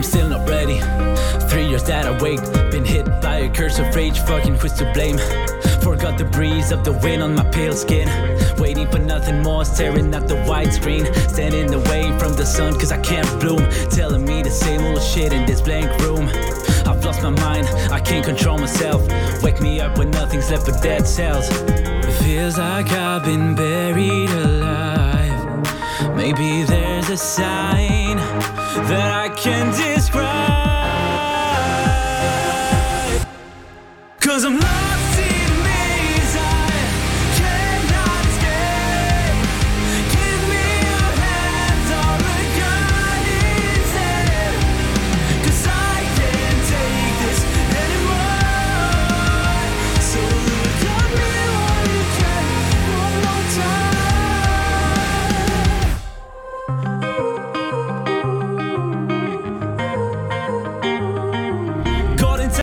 I'm still not ready. Three years that I wait, been hit by a curse of rage, fucking who's to blame? Forgot the breeze of the wind on my pale skin. Waiting for nothing more, staring at the white screen. Standing away from the sun, cause I can't bloom. Telling me the same old shit in this blank room. I've lost my mind, I can't control myself. Wake me up when nothing's left but dead cells. It feels like I've been buried alive. Maybe there's a sign that I can describe. Cause I'm